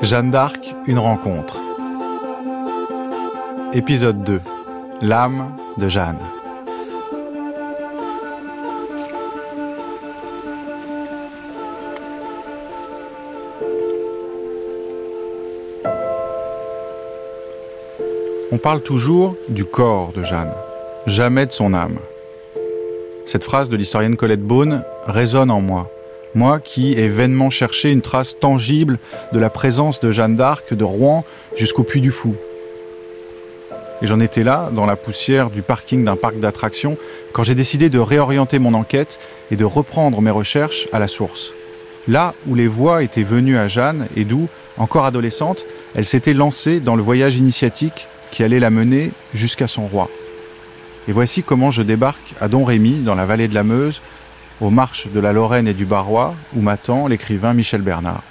Jeanne d'Arc, une rencontre. Épisode 2. L'âme de Jeanne. On parle toujours du corps de Jeanne, jamais de son âme. Cette phrase de l'historienne Colette Beaune résonne en moi. Moi qui ai vainement cherché une trace tangible de la présence de Jeanne d'Arc de Rouen jusqu'au Puy du Fou. Et j'en étais là, dans la poussière du parking d'un parc d'attractions, quand j'ai décidé de réorienter mon enquête et de reprendre mes recherches à la source. Là où les voix étaient venues à Jeanne et d'où, encore adolescente, elle s'était lancée dans le voyage initiatique qui allait la mener jusqu'à son roi. Et voici comment je débarque à Don Rémy, dans la vallée de la Meuse, aux marches de la Lorraine et du Barrois, où m'attend l'écrivain Michel Bernard.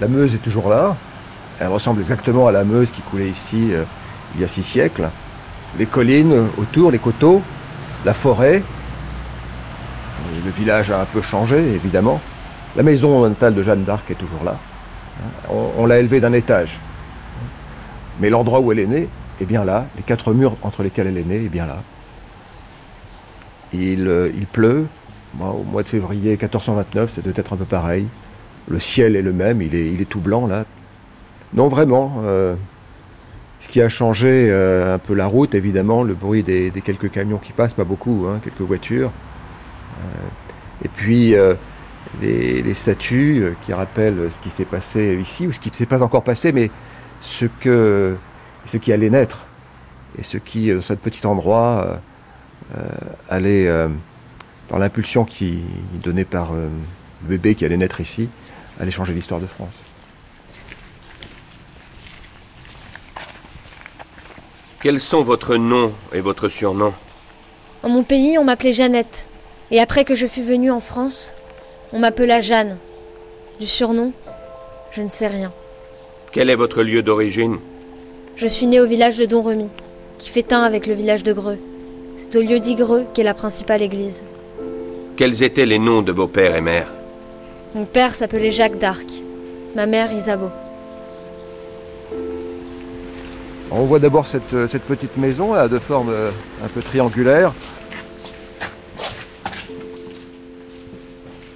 La Meuse est toujours là. Elle ressemble exactement à la Meuse qui coulait ici euh, il y a six siècles. Les collines autour, les coteaux, la forêt. Le village a un peu changé, évidemment. La maison natale de Jeanne d'Arc est toujours là. On l'a élevée d'un étage. Mais l'endroit où elle est née est bien là. Les quatre murs entre lesquels elle est née est bien là. Il, euh, pleut. Au mois de février 1429, c'est peut-être un peu pareil. Le ciel est le même, il est, tout blanc là. Non, vraiment. euh, ce qui a changé euh, un peu la route, évidemment, le bruit des, quelques camions qui passent, pas beaucoup, hein, quelques voitures. Et puis les, statues qui rappellent ce qui s'est passé ici, ou ce qui ne s'est pas encore passé, mais ce, que, ce qui allait naître. Et ce qui, dans ce petit endroit, euh, euh, allait, euh, par l'impulsion qui donnée par euh, le bébé qui allait naître ici, allait changer l'histoire de France. Quels sont votre nom et votre surnom? En mon pays, on m'appelait Jeannette. Et après que je fus venue en France, on m'appela Jeanne. Du surnom, je ne sais rien. Quel est votre lieu d'origine? Je suis née au village de Domremy, qui fait un avec le village de Greux. C'est au lieu d'Igreux qu'est la principale église. Quels étaient les noms de vos pères et mères Mon père s'appelait Jacques d'Arc, ma mère Isabeau. On voit d'abord cette, euh, cette petite maison là, de forme euh, un peu triangulaire.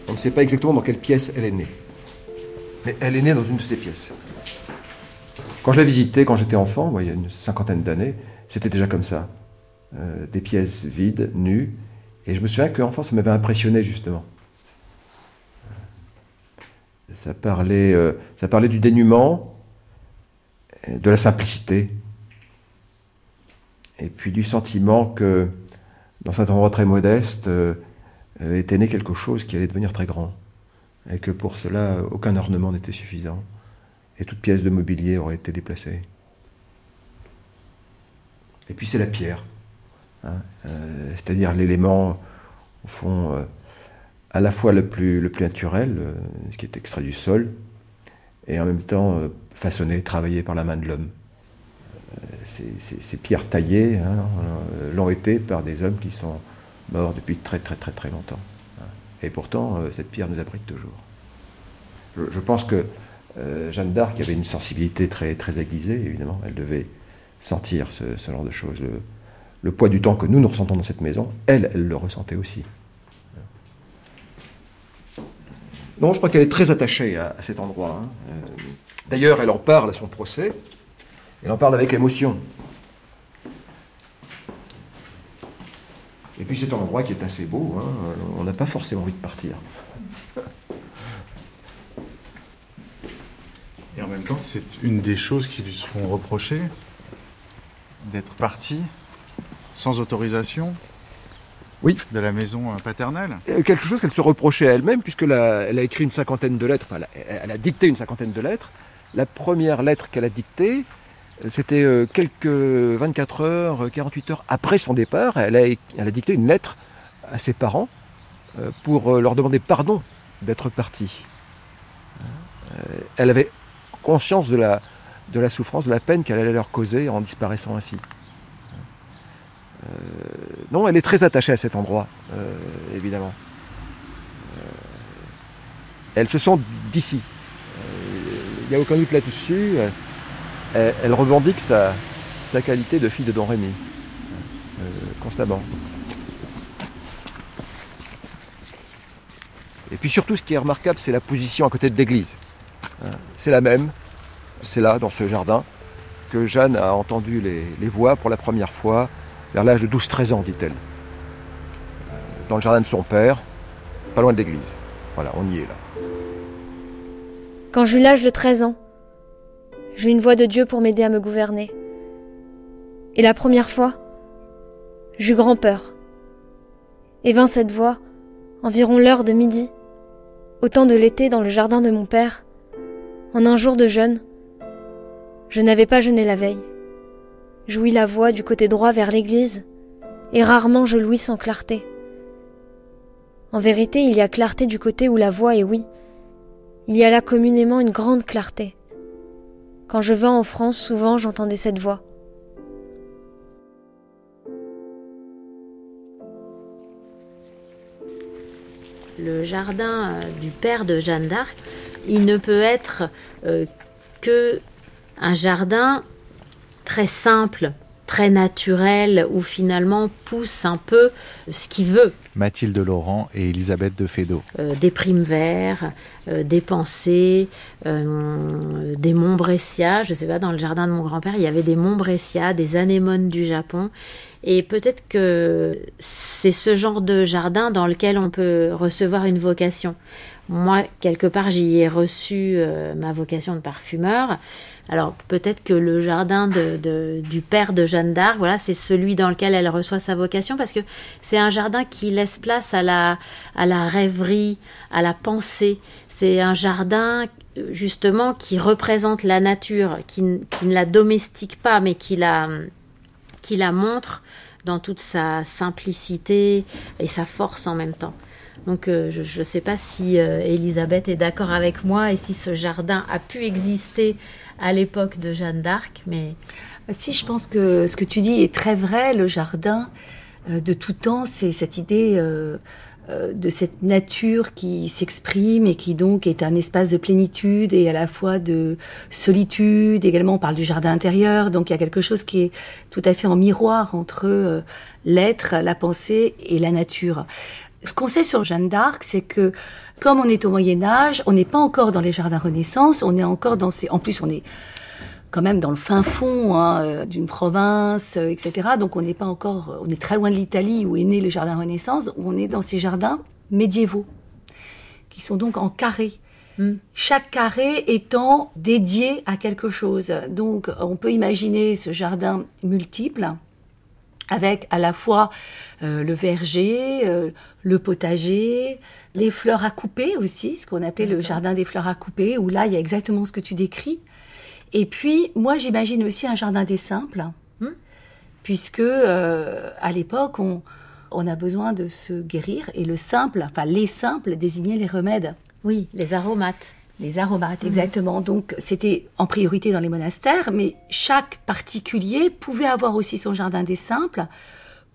On ne sait pas exactement dans quelle pièce elle est née. Mais elle est née dans une de ces pièces. Quand je l'ai visitée, quand j'étais enfant, il y a une cinquantaine d'années, c'était déjà comme ça. Euh, des pièces vides, nues. Et je me souviens qu'enfant, ça m'avait impressionné justement. Ça parlait, euh, ça parlait du dénuement, euh, de la simplicité, et puis du sentiment que dans cet endroit très modeste euh, euh, était né quelque chose qui allait devenir très grand, et que pour cela aucun ornement n'était suffisant, et toute pièce de mobilier aurait été déplacée. Et puis c'est la pierre, hein, euh, c'est-à-dire l'élément, au fond, euh, à la fois le plus, le plus naturel, euh, ce qui est extrait du sol, et en même temps façonné, travaillé par la main de l'homme. Ces, pierres taillées hein, l'ont été par des hommes qui sont morts depuis très très très très longtemps. hein. Et pourtant, cette pierre nous abrite toujours. Je pense que euh, Jeanne d'Arc avait une sensibilité très, très aiguisée, évidemment. Elle devait sentir ce, genre de choses. Le, poids du temps que nous, nous ressentons dans cette maison, elle, elle le ressentait aussi. Non, je crois qu'elle est très attachée à, à cet endroit. hein. Euh, D'ailleurs, elle en parle à son procès. Elle en parle avec émotion. Et puis c'est un endroit qui est assez beau. hein. On n'a pas forcément envie de partir. Et en même temps, c'est une des choses qui lui seront reprochées, d'être parti sans autorisation Oui. de la maison euh, paternelle. Euh, Quelque chose qu'elle se reprochait à elle-même, puisqu'elle a, elle a écrit une cinquantaine de lettres, enfin, elle a, elle a dicté une cinquantaine de lettres. La première lettre qu'elle a dictée, euh, c'était euh, quelques 24 heures, euh, 48 heures après son départ. Elle a, elle a dicté une lettre à ses parents euh, pour leur demander pardon d'être partie. Elle avait conscience de la, souffrance, de la peine qu'elle allait leur causer en disparaissant ainsi. non, elle est très attachée à cet endroit, évidemment. elle se sent d'ici. Il n'y a aucun doute là-dessus. Elle, revendique sa, sa, qualité de fille de Don Rémy, constamment. Et puis surtout, ce qui est remarquable, c'est la position à côté de l'église. C'est la même, c'est là, dans ce jardin, que Jeanne a entendu les, voix pour la première fois, vers l'âge de 12-13 ans, dit-elle. Dans le jardin de son père, pas loin de l'église. Voilà, on y est là. Quand j'eus l'âge de 13 ans, j'eus une voix de Dieu pour m'aider à me gouverner. Et la première fois, j'eus grand peur. Et vint cette voix, environ l'heure de midi, au temps de l'été dans le jardin de mon père, en un jour de jeûne. Je n'avais pas jeûné la veille. J'ouis la voix du côté droit vers l'église, et rarement je louis sans clarté. En vérité, il y a clarté du côté où la voix est oui. Il y a là communément une grande clarté. Quand je vins en France, souvent j'entendais cette voix. le jardin euh, du père de Jeanne d'Arc, il ne peut être euh, que un jardin très simple, très naturel, où finalement pousse un peu ce qu'il veut. Mathilde Laurent et Elisabeth de Fédot. Euh, des primes verts, des pensées, des montbressia. Je ne sais pas, dans le jardin de mon grand-père, il y avait des montbressia, des anémones du Japon. Et peut-être que c'est ce genre de jardin dans lequel on peut recevoir une vocation. Moi, quelque part, j'y ai reçu euh, ma vocation de parfumeur. Alors peut-être que le jardin du père de Jeanne d'Arc, voilà, c'est celui dans lequel elle reçoit sa vocation parce que c'est un jardin qui laisse place à la, rêverie, à la pensée. C'est un jardin justement qui représente la nature, qui, ne la domestique pas, mais qui la montre dans toute sa simplicité et sa force en même temps. Donc euh, je ne sais pas si euh, Elisabeth est d'accord avec moi et si ce jardin a pu exister à l'époque de Jeanne d'Arc, mais... Bah, si, je pense que ce que tu dis est très vrai. Le jardin, euh, de tout temps, c'est cette idée euh, de cette nature qui s'exprime et qui donc est un espace de plénitude et à la fois de solitude. Également, on parle du jardin intérieur, donc il y a quelque chose qui est tout à fait en miroir entre euh, l'être, la pensée et la nature. Ce qu'on sait sur Jeanne d'Arc, c'est que comme on est au Moyen Âge, on n'est pas encore dans les jardins Renaissance, on est encore dans ces... En plus, on est quand même dans le fin fond hein, euh, d'une province, euh, etc. Donc on n'est pas encore, on est très loin de l'Italie où est né le jardin Renaissance, où on est dans ces jardins médiévaux, qui sont donc en carré. Hmm. Chaque carré étant dédié à quelque chose. Donc on peut imaginer ce jardin multiple avec à la fois euh, le verger, le potager, les fleurs à couper aussi, ce qu'on appelait le jardin des fleurs à couper, où là il y a exactement ce que tu décris. Et puis, moi, j'imagine aussi un jardin des simples, hmm. puisque euh, à l'époque, on, on a besoin de se guérir, et le simple, enfin les simples, désignaient les remèdes. Oui, les aromates. Les aromates, hmm. exactement. Donc, c'était en priorité dans les monastères, mais chaque particulier pouvait avoir aussi son jardin des simples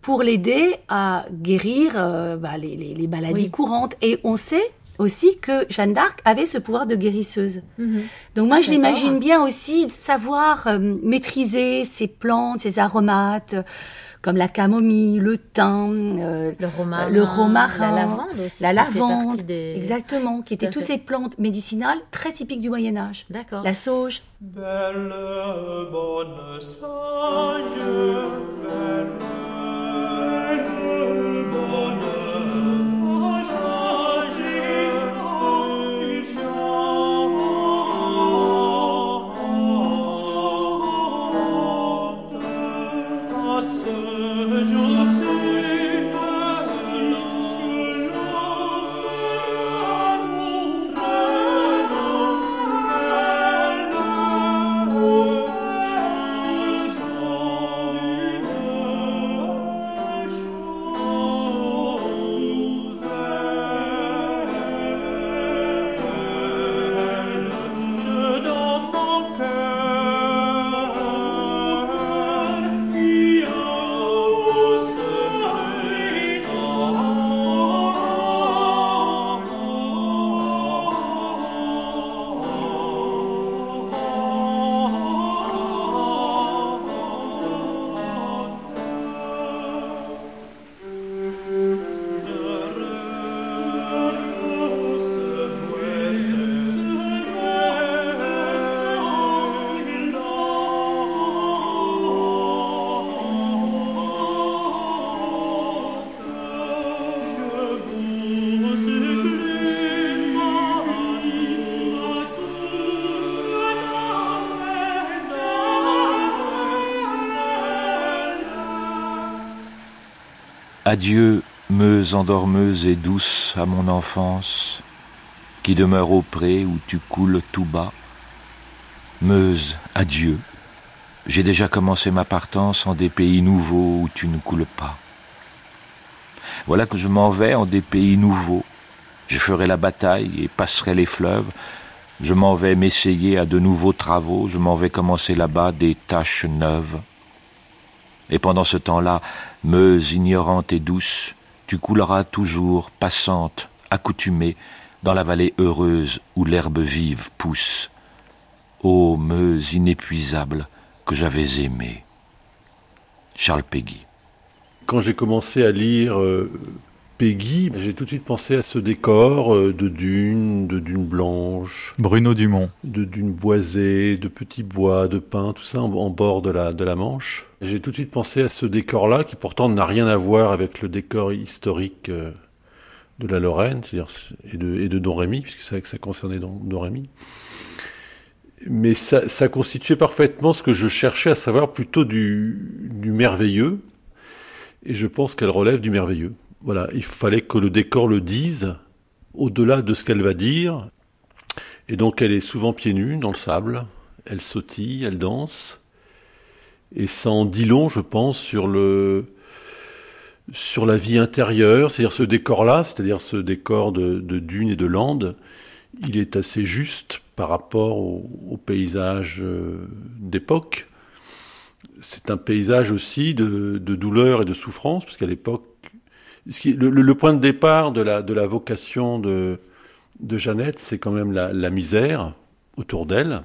pour l'aider à guérir euh, bah, les, les, maladies courantes. Et on sait aussi que Jeanne d'Arc avait ce pouvoir de guérisseuse. Mhm. Donc moi, je l'imagine bien aussi savoir euh, maîtriser ces plantes, ces aromates, comme la camomille, le thym, euh, le, romarin, le romarin, la lavande aussi. La lavande, exactement, qui étaient toutes ces plantes médicinales très typiques du Moyen Âge. D'accord. La sauge. Belle, bonne, sage, belle. Adieu, Meuse endormeuse et douce à mon enfance, qui demeure au pré où tu coules tout bas. Meuse, adieu. J'ai déjà commencé ma partance en des pays nouveaux où tu ne coules pas. Voilà que je m'en vais en des pays nouveaux. Je ferai la bataille et passerai les fleuves. Je m'en vais m'essayer à de nouveaux travaux. Je m'en vais commencer là-bas des tâches neuves. Et pendant ce temps-là, Meuse ignorante et douce, tu couleras toujours, passante, accoutumée, dans la vallée heureuse où l'herbe vive pousse. Ô Meuse inépuisable que j'avais aimée. Charles Péguy. Quand j'ai commencé à lire euh, Peggy, j'ai tout de suite pensé à ce décor euh, de dunes, de dunes blanches. Bruno Dumont. De dunes boisées, de petits bois, de pins, tout ça en, bord de la, de la Manche. J'ai tout de suite pensé à ce décor-là, qui pourtant n'a rien à voir avec le décor historique euh, de la Lorraine, et de, Don Rémy, puisque ça, ça concernait Don, Rémy. Mais ça, constituait parfaitement ce que je cherchais à savoir plutôt du, du merveilleux, et je pense qu'elle relève du merveilleux. Voilà, il fallait que le décor le dise au-delà de ce qu'elle va dire. Et donc elle est souvent pieds nus dans le sable, elle sautille, elle danse. Et ça en dit long, je pense, sur le sur la vie intérieure, c'est-à-dire ce décor-là, c'est-à-dire ce décor de, dunes et de landes, il est assez juste par rapport au, paysage euh, d'époque. C'est un paysage aussi de, douleur et de souffrance, parce qu'à l'époque, le, point de départ de la, de la vocation de, de Jeannette, c'est quand même la misère autour d'elle.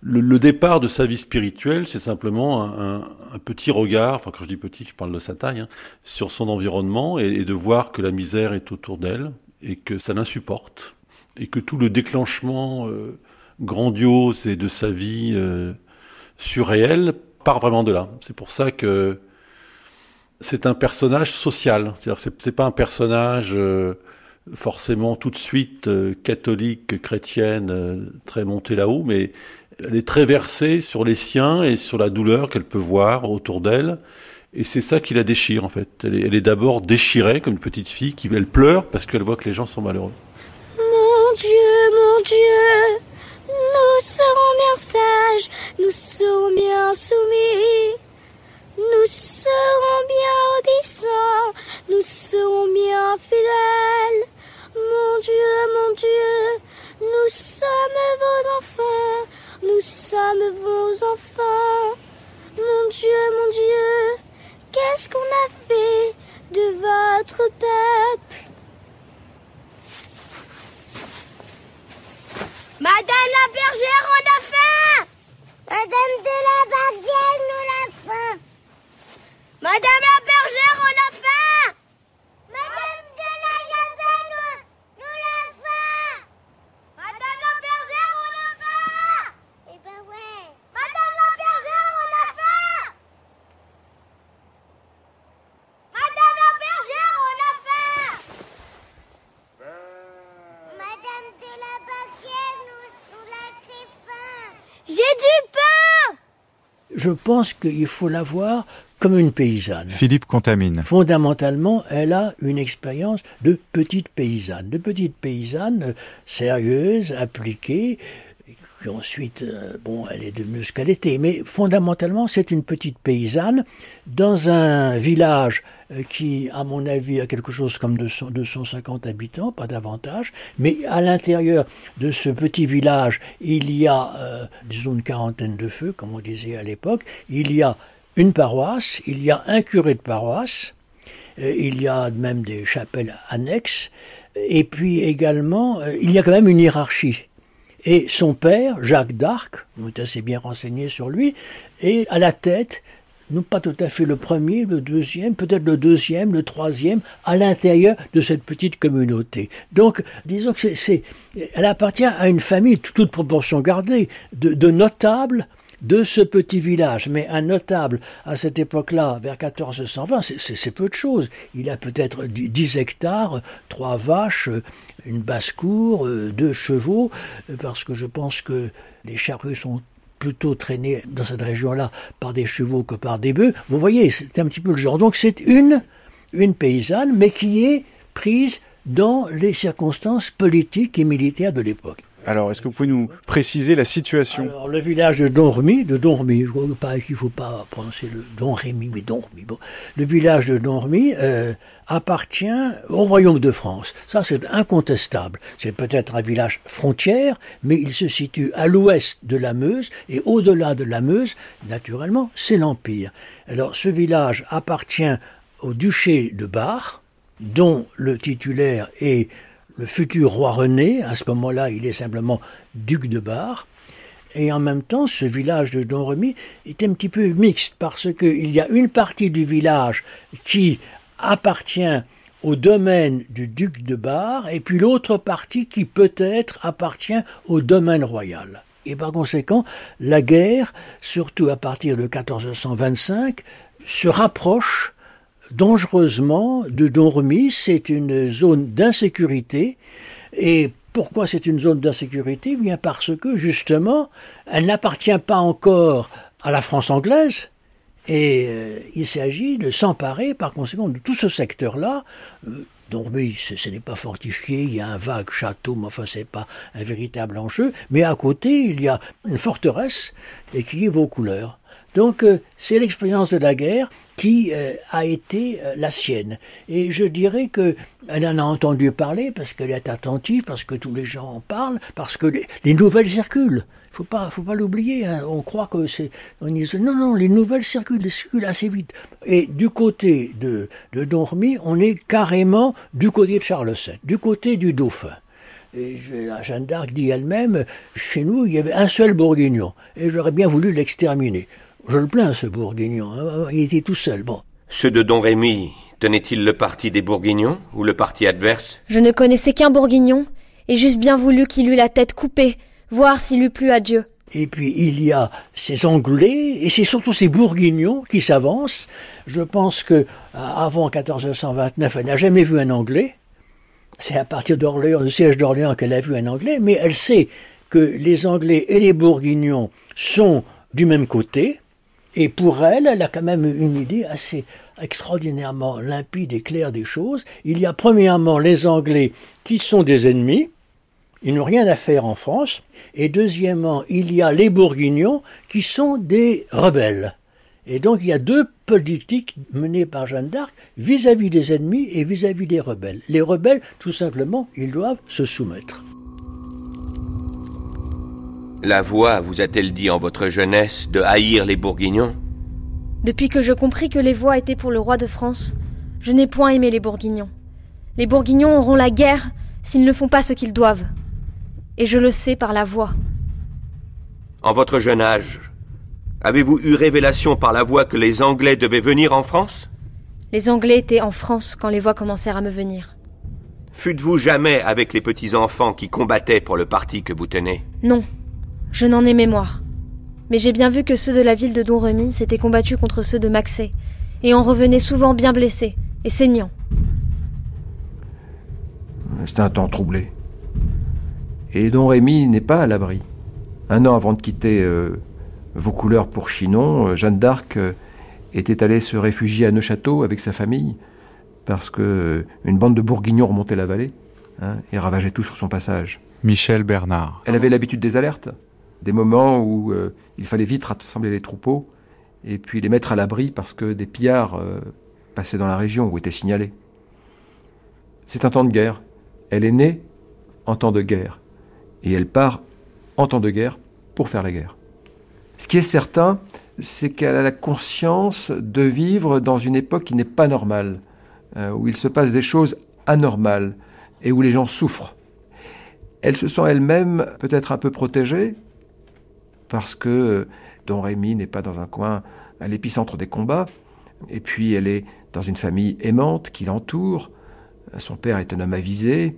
Le, départ de sa vie spirituelle, c'est simplement un, petit regard, enfin quand je dis petit, je parle de sa taille, hein, sur son environnement et, de voir que la misère est autour d'elle et que ça l'insupporte et que tout le déclenchement euh, grandiose et de sa vie euh, surréelle part vraiment de là. C'est pour ça que c'est un personnage social. C'est-à-dire c'est, pas un personnage euh, forcément tout de suite catholique, chrétienne, très montée là-haut, mais elle est très versée sur les siens et sur la douleur qu'elle peut voir autour d'elle. Et c'est ça qui la déchire en fait. Elle est, d'abord déchirée comme une petite fille qui elle pleure parce qu'elle voit que les gens sont malheureux. Mon Dieu, mon Dieu, nous serons bien sages, nous serons bien soumis. Nous serons bien obéissants, nous serons bien fidèles. Mon Dieu, mon Dieu, nous sommes vos enfants, nous sommes vos enfants. Mon Dieu, mon Dieu, qu'est-ce qu'on a fait de votre peuple? Madame la bergère, on a faim. Madame de la bergère, nous la faim. Madame la bergère, on a faim. Madame de la gazelle, nous la faim Madame la bergère, on a faim Eh ben ouais Madame la bergère, on a faim Madame la bergère, on a faim Madame de la bergère, nous, nous la faim J'ai du pain Je pense qu'il faut la voir comme une paysanne. Philippe Contamine. Fondamentalement, elle a une expérience de petite paysanne, de petite paysanne euh, sérieuse, appliquée, qui ensuite, euh, bon, elle est devenue ce qu'elle était, mais fondamentalement, c'est une petite paysanne dans un village euh, qui, à mon avis, a quelque chose comme 200, 250 habitants, pas davantage, mais à l'intérieur de ce petit village, il y a, euh, disons, une quarantaine de feux, comme on disait à l'époque, il y a une paroisse, il y a un curé de paroisse, euh, il y a même des chapelles annexes, et puis également, il y a quand même une hiérarchie. Et son père, Jacques d'Arc, on est assez bien renseigné sur lui, est à la tête, non pas tout à fait le premier, le deuxième, peut-être le deuxième, le troisième, à l'intérieur de cette petite communauté. Donc, disons que c'est, elle appartient à une famille, toute proportion gardée, de, de notables, de ce petit village. Mais un notable à cette époque-là, vers 1420, c'est peu de choses. Il a peut-être 10 hectares, trois vaches, une basse-cour, deux chevaux, parce que je pense que les charrues sont plutôt traînées dans cette région-là par des chevaux que par des bœufs. Vous voyez, c'est un petit peu le genre. Donc c'est une une paysanne, mais qui est prise dans les circonstances politiques et militaires de l'époque. Alors, est-ce que vous pouvez nous préciser la situation? Alors, le village de Donremy, de Donremy, je crois pas qu'il ne faut pas prononcer le Donremy, mais Donremy. Bon. Le village de Donremy euh, appartient au royaume de France. Ça, c'est incontestable. C'est peut-être un village frontière, mais il se situe à l'ouest de la Meuse, et au-delà de la Meuse, naturellement, c'est l'Empire. Alors, ce village appartient au duché de Bar, dont le titulaire est le futur roi René, à ce moment-là il est simplement duc de Bar, et en même temps ce village de Domremy est un petit peu mixte parce qu'il y a une partie du village qui appartient au domaine du duc de Bar, et puis l'autre partie qui peut-être appartient au domaine royal. Et par conséquent, la guerre, surtout à partir de 1425, se rapproche dangereusement de Domremy. C'est une zone d'insécurité. Et pourquoi c'est une zone d'insécurité? Bien parce que justement, elle n'appartient pas encore à la France anglaise. Et euh, il s'agit de s'emparer par conséquent de tout ce secteur-là. Euh, ce, n'est pas fortifié, il y a un vague château, mais enfin, ce n'est pas un véritable enjeu. Mais à côté, il y a une forteresse et qui est vos couleurs. Donc, euh, c'est l'expérience de la guerre qui euh, a été euh, la sienne. Et je dirais que elle en a entendu parler parce qu'elle est attentive, parce que tous les gens en parlent, parce que les, nouvelles circulent. Faut pas, faut pas l'oublier. Hein. On croit que c'est, non, non, les nouvelles circulent, elles circulent assez vite. Et du côté de Dormy, on est carrément du côté de Charles VII, du côté du Dauphin. Et Jeanne d'Arc dit elle-même, chez nous, il y avait un seul bourguignon, et j'aurais bien voulu l'exterminer. Je le plains, ce Bourguignon. Hein. Il était tout seul, bon. Ceux de Don Rémy tenaient-ils le parti des Bourguignons ou le parti adverse? Je ne connaissais qu'un Bourguignon, et j'eusse bien voulu qu'il eût la tête coupée, voir s'il eût plu à Dieu. Et puis il y a ces Anglais, et c'est surtout ces Bourguignons qui s'avancent. Je pense que avant 1429, elle n'a jamais vu un Anglais. C'est à partir d'Orléans, du siège d'Orléans, qu'elle a vu un Anglais, mais elle sait que les Anglais et les Bourguignons sont du même côté, et pour elle, elle a quand même une idée assez extraordinairement limpide et claire des choses. Il y a premièrement les Anglais qui sont des ennemis, ils n'ont rien à faire en France. Et deuxièmement, il y a les Bourguignons qui sont des rebelles. Et donc il y a deux politiques menées par Jeanne d'Arc vis-à-vis des ennemis et vis à -vis des rebelles. Les rebelles, tout simplement, ils doivent se soumettre. La voix vous a-t-elle dit en votre jeunesse de haïr les Bourguignons? Depuis que je compris que les voix étaient pour le roi de France, je n'ai point aimé les Bourguignons. Les Bourguignons auront la guerre s'ils ne font pas ce qu'ils doivent. Et je le sais par la voix. En votre jeune âge, avez-vous eu révélation par la voix que les Anglais devaient venir en France? Les Anglais étaient en France quand les voix commencèrent à me venir. Fûtes-vous jamais avec les petits enfants qui combattaient pour le parti que vous tenez? Non, je n'en ai mémoire. Mais j'ai bien vu que ceux de la ville de Domremy s'étaient combattus contre ceux de Maxé, et en revenaient souvent bien blessés et saignants. C'est un temps troublé. Et Don Rémy n'est pas à l'abri. Un an avant de quitter euh, vos couleurs pour Chinon, euh, Jeanne d'Arc euh, était allée se réfugier à Neuchâteau avec sa famille parce que une bande de bourguignons remontait la vallée hein, et ravageait tout sur son passage. Michel Bernard. Elle avait l'habitude des alertes des moments où euh, il fallait vite rassembler les troupeaux et puis les mettre à l'abri parce que des pillards euh, passaient dans la région ou étaient signalés. C'est un temps de guerre. Elle est née en temps de guerre et elle part en temps de guerre pour faire la guerre. Ce qui est certain, c'est qu'elle a la conscience de vivre dans une époque qui n'est pas normale, euh, où il se passe des choses anormales et où les gens souffrent. Elle se sent elle-même peut-être un peu protégée, parce que euh, Don Rémy n'est pas dans un coin à l'épicentre des combats, et puis elle est dans une famille aimante qui l'entoure, son père est un homme avisé,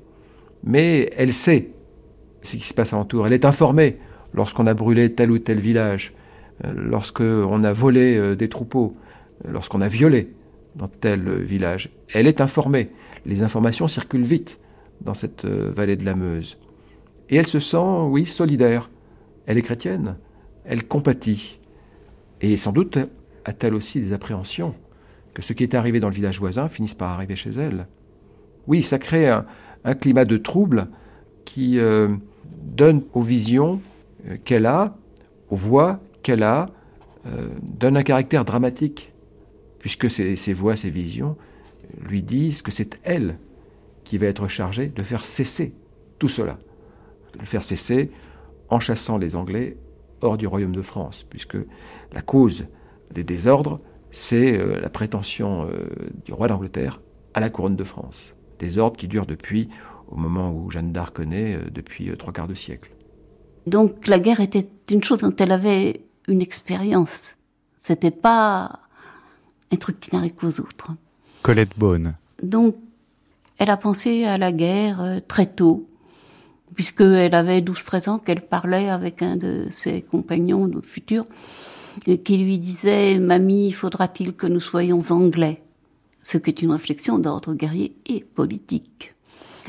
mais elle sait ce qui se passe alentour, elle est informée lorsqu'on a brûlé tel ou tel village, euh, lorsqu'on a volé euh, des troupeaux, lorsqu'on a violé dans tel village. Elle est informée, les informations circulent vite dans cette vallée de la Meuse. Et elle se sent, oui, solidaire elle est chrétienne, elle compatit. Et sans doute a-t-elle aussi des appréhensions que ce qui est arrivé dans le village voisin finisse par arriver chez elle. Oui, ça crée un, climat de trouble qui euh, donne aux visions euh, qu'elle a, aux voix qu'elle a, euh, donne un caractère dramatique, puisque ces, ces voix, ces visions lui disent que c'est elle qui va être chargée de faire cesser tout cela, de le faire cesser en chassant les Anglais hors du royaume de France, puisque la cause des désordres, c'est euh, la prétention euh, du roi d'Angleterre à la couronne de France. Désordres qui durent depuis, au moment où Jeanne d'Arc naît, euh, depuis trois quarts de siècle. Donc la guerre était une chose dont elle avait une expérience. C'était pas un truc qui n'arrive qu'aux autres. Colette Beaune. Donc, elle a pensé à la guerre très tôt puisqu'elle avait 12-13 ans, qu'elle parlait avec un de ses compagnons futurs, qui lui disait Mamie, faudra-t-il que nous soyons anglais? Ce qui est une réflexion d'ordre guerrier et politique.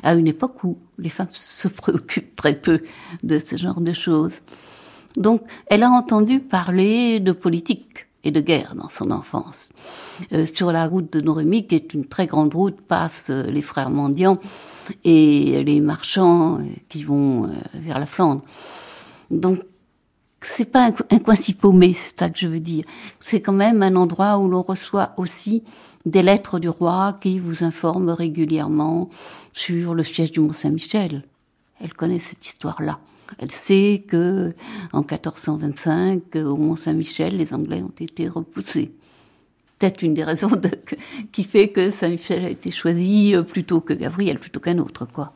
À une époque où les femmes se préoccupent très peu de ce genre de choses. Donc, elle a entendu parler de politique et de guerre dans son enfance. Euh, sur la route de Norémy, qui est une très grande route, passent les frères mendiants et les marchands euh, qui vont vers la Flandre. Donc, c'est pas un, coin si paumé, c'est ça que je veux dire. C'est quand même un endroit où l'on reçoit aussi des lettres du roi qui vous informent régulièrement sur le siège du Mont-Saint-Michel. Elle connaît cette histoire-là. Elle sait que en 1425, au Mont Saint-Michel, les Anglais ont été repoussés. Peut-être une des raisons qui fait que Saint-Michel a été choisi euh, plutôt que Gabriel, plutôt qu'un autre, quoi.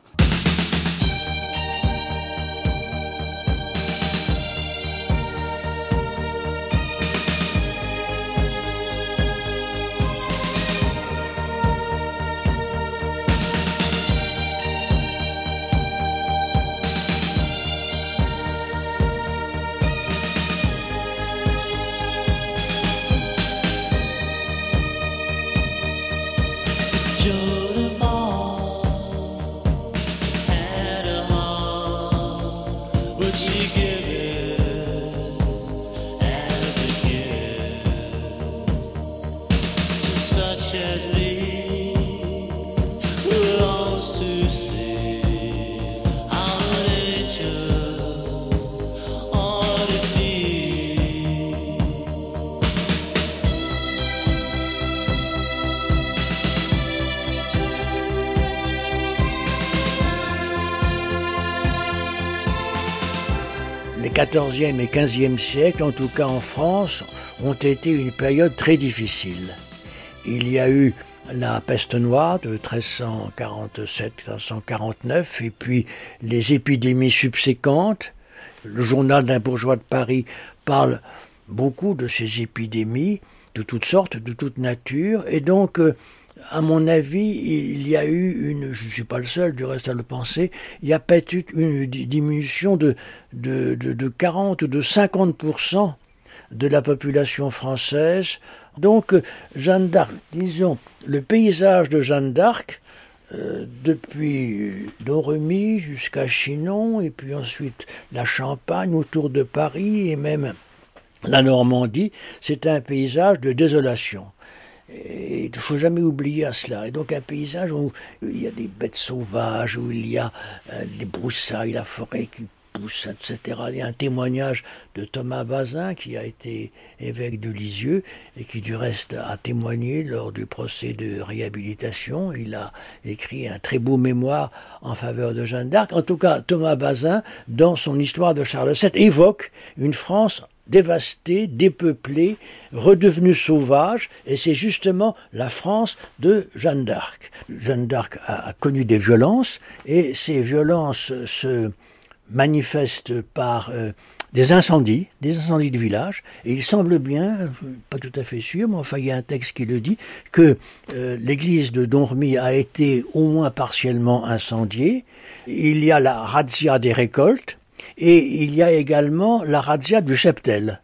14e et 15e siècles, en tout cas en France, ont été une période très difficile. Il y a eu la peste noire de 1347-1349 et puis les épidémies subséquentes. Le journal d'un bourgeois de Paris parle beaucoup de ces épidémies de toutes sortes, de toute nature, et donc euh, à mon avis, il y a eu une, je ne suis pas le seul du reste à le penser, il y a peut-être eu une diminution de, de, de, de 40 ou de 50% de la population française. Donc, Jeanne d'Arc, disons, le paysage de Jeanne d'Arc, euh, depuis Domremy jusqu'à Chinon, et puis ensuite la Champagne autour de Paris, et même la Normandie, c'est un paysage de désolation. Et il ne faut jamais oublier à cela. Et donc un paysage où il y a des bêtes sauvages, où il y a euh, des broussailles, la forêt qui pousse, etc. Il y a un témoignage de Thomas Bazin qui a été évêque de Lisieux et qui du reste a témoigné lors du procès de réhabilitation. Il a écrit un très beau mémoire en faveur de Jeanne d'Arc. En tout cas, Thomas Bazin, dans son histoire de Charles VII, évoque une France dévastée, dépeuplée, redevenue sauvage, et c'est justement la France de Jeanne d'Arc. Jeanne d'Arc a, connu des violences, et ces violences se manifestent par euh, des incendies, des incendies de village, et il semble bien, pas tout à fait sûr, mais enfin il y a un texte qui le dit, que euh, l'église de Domremy a été au moins partiellement incendiée. Il y a la razzia des récoltes, et il y a également la razzia du cheptel.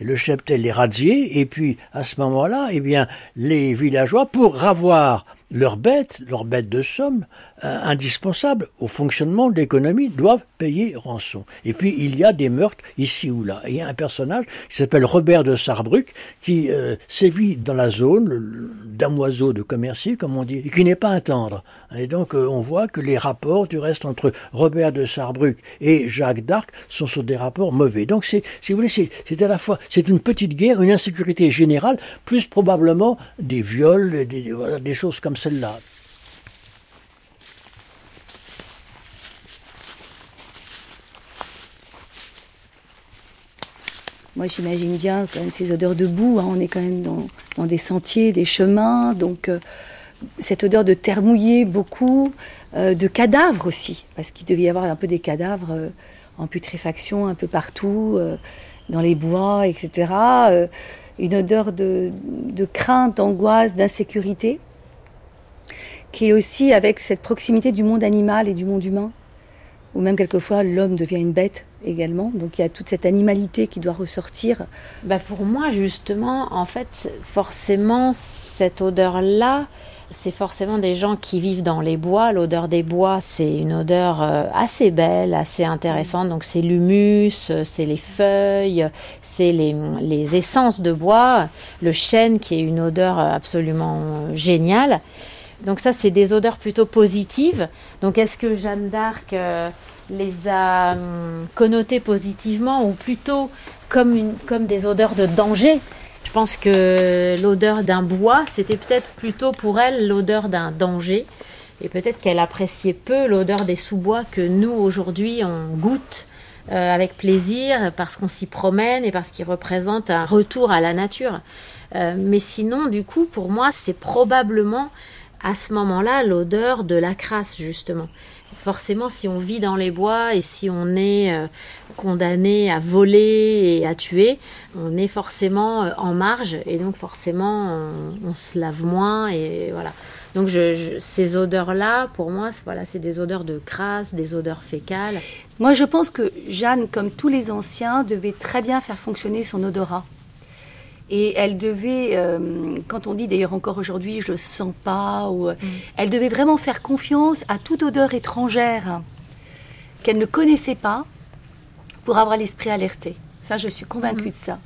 Le cheptel est radié, et puis à ce moment-là, eh bien, les villageois, pour avoir leurs bêtes, leurs bêtes de somme, indispensables au fonctionnement de l'économie, doivent payer rançon. Et puis il y a des meurtres ici ou là. il y a un personnage qui s'appelle Robert de Sarbruck qui euh, sévit dans la zone d'un de commercier, comme on dit, et qui n'est pas un tendre. Et donc euh, on voit que les rapports du reste entre Robert de Sarbruck et Jacques d'Arc sont sur des rapports mauvais. Donc c'est, si vous voulez, c'est à la fois c'est une petite guerre, une insécurité générale, plus probablement des viols, des, des choses comme celle-là. Moi, j'imagine bien quand ces odeurs de boue. Hein. On est quand même dans, des sentiers, des chemins, donc euh, cette odeur de terre mouillée, beaucoup, euh, de cadavres aussi, parce qu'il devait y avoir un peu des cadavres euh, en putréfaction un peu partout, dans les bois, etc. une odeur de, de crainte, d'angoisse, d'insécurité, qui est aussi avec cette proximité du monde animal et du monde humain, ou même quelquefois l'homme devient une bête également. Donc il y a toute cette animalité qui doit ressortir. Bah pour moi, justement, en fait, forcément, cette odeur-là, c'est forcément des gens qui vivent dans les bois. L'odeur des bois, c'est une odeur euh, assez belle, assez intéressante. Donc c'est l'humus, c'est les feuilles, c'est les, les, essences de bois, le chêne qui est une odeur absolument euh, géniale. Donc ça, c'est des odeurs plutôt positives. Donc est-ce que Jeanne d'Arc... Euh, les a hum, connotés positivement ou plutôt comme, comme des odeurs de danger? Je pense que l'odeur d'un bois, c'était peut-être plutôt pour elle l'odeur d'un danger. Et peut-être qu'elle appréciait peu l'odeur des sous-bois que nous, aujourd'hui, on goûte euh, avec plaisir parce qu'on s'y promène et parce qu'il représente un retour à la nature. Euh, mais sinon, du coup, pour moi, c'est probablement à ce moment-là l'odeur de la crasse, justement forcément, si on vit dans les bois et si on est euh, condamné à voler et à tuer, on est forcément euh, en marge et donc forcément on, se lave moins et voilà. Donc ces odeurs-là, pour moi, voilà, c'est des odeurs de crasse, des odeurs fécales. Moi, je pense que Jeanne, comme tous les anciens, devait très bien faire fonctionner son odorat. Et elle devait, euh, quand on dit d'ailleurs encore aujourd'hui, je ne sens pas, ou, euh, mm. elle devait vraiment faire confiance à toute odeur étrangère qu'elle ne connaissait pas pour avoir l'esprit alerté. Ça, je suis convaincue mm. de ça.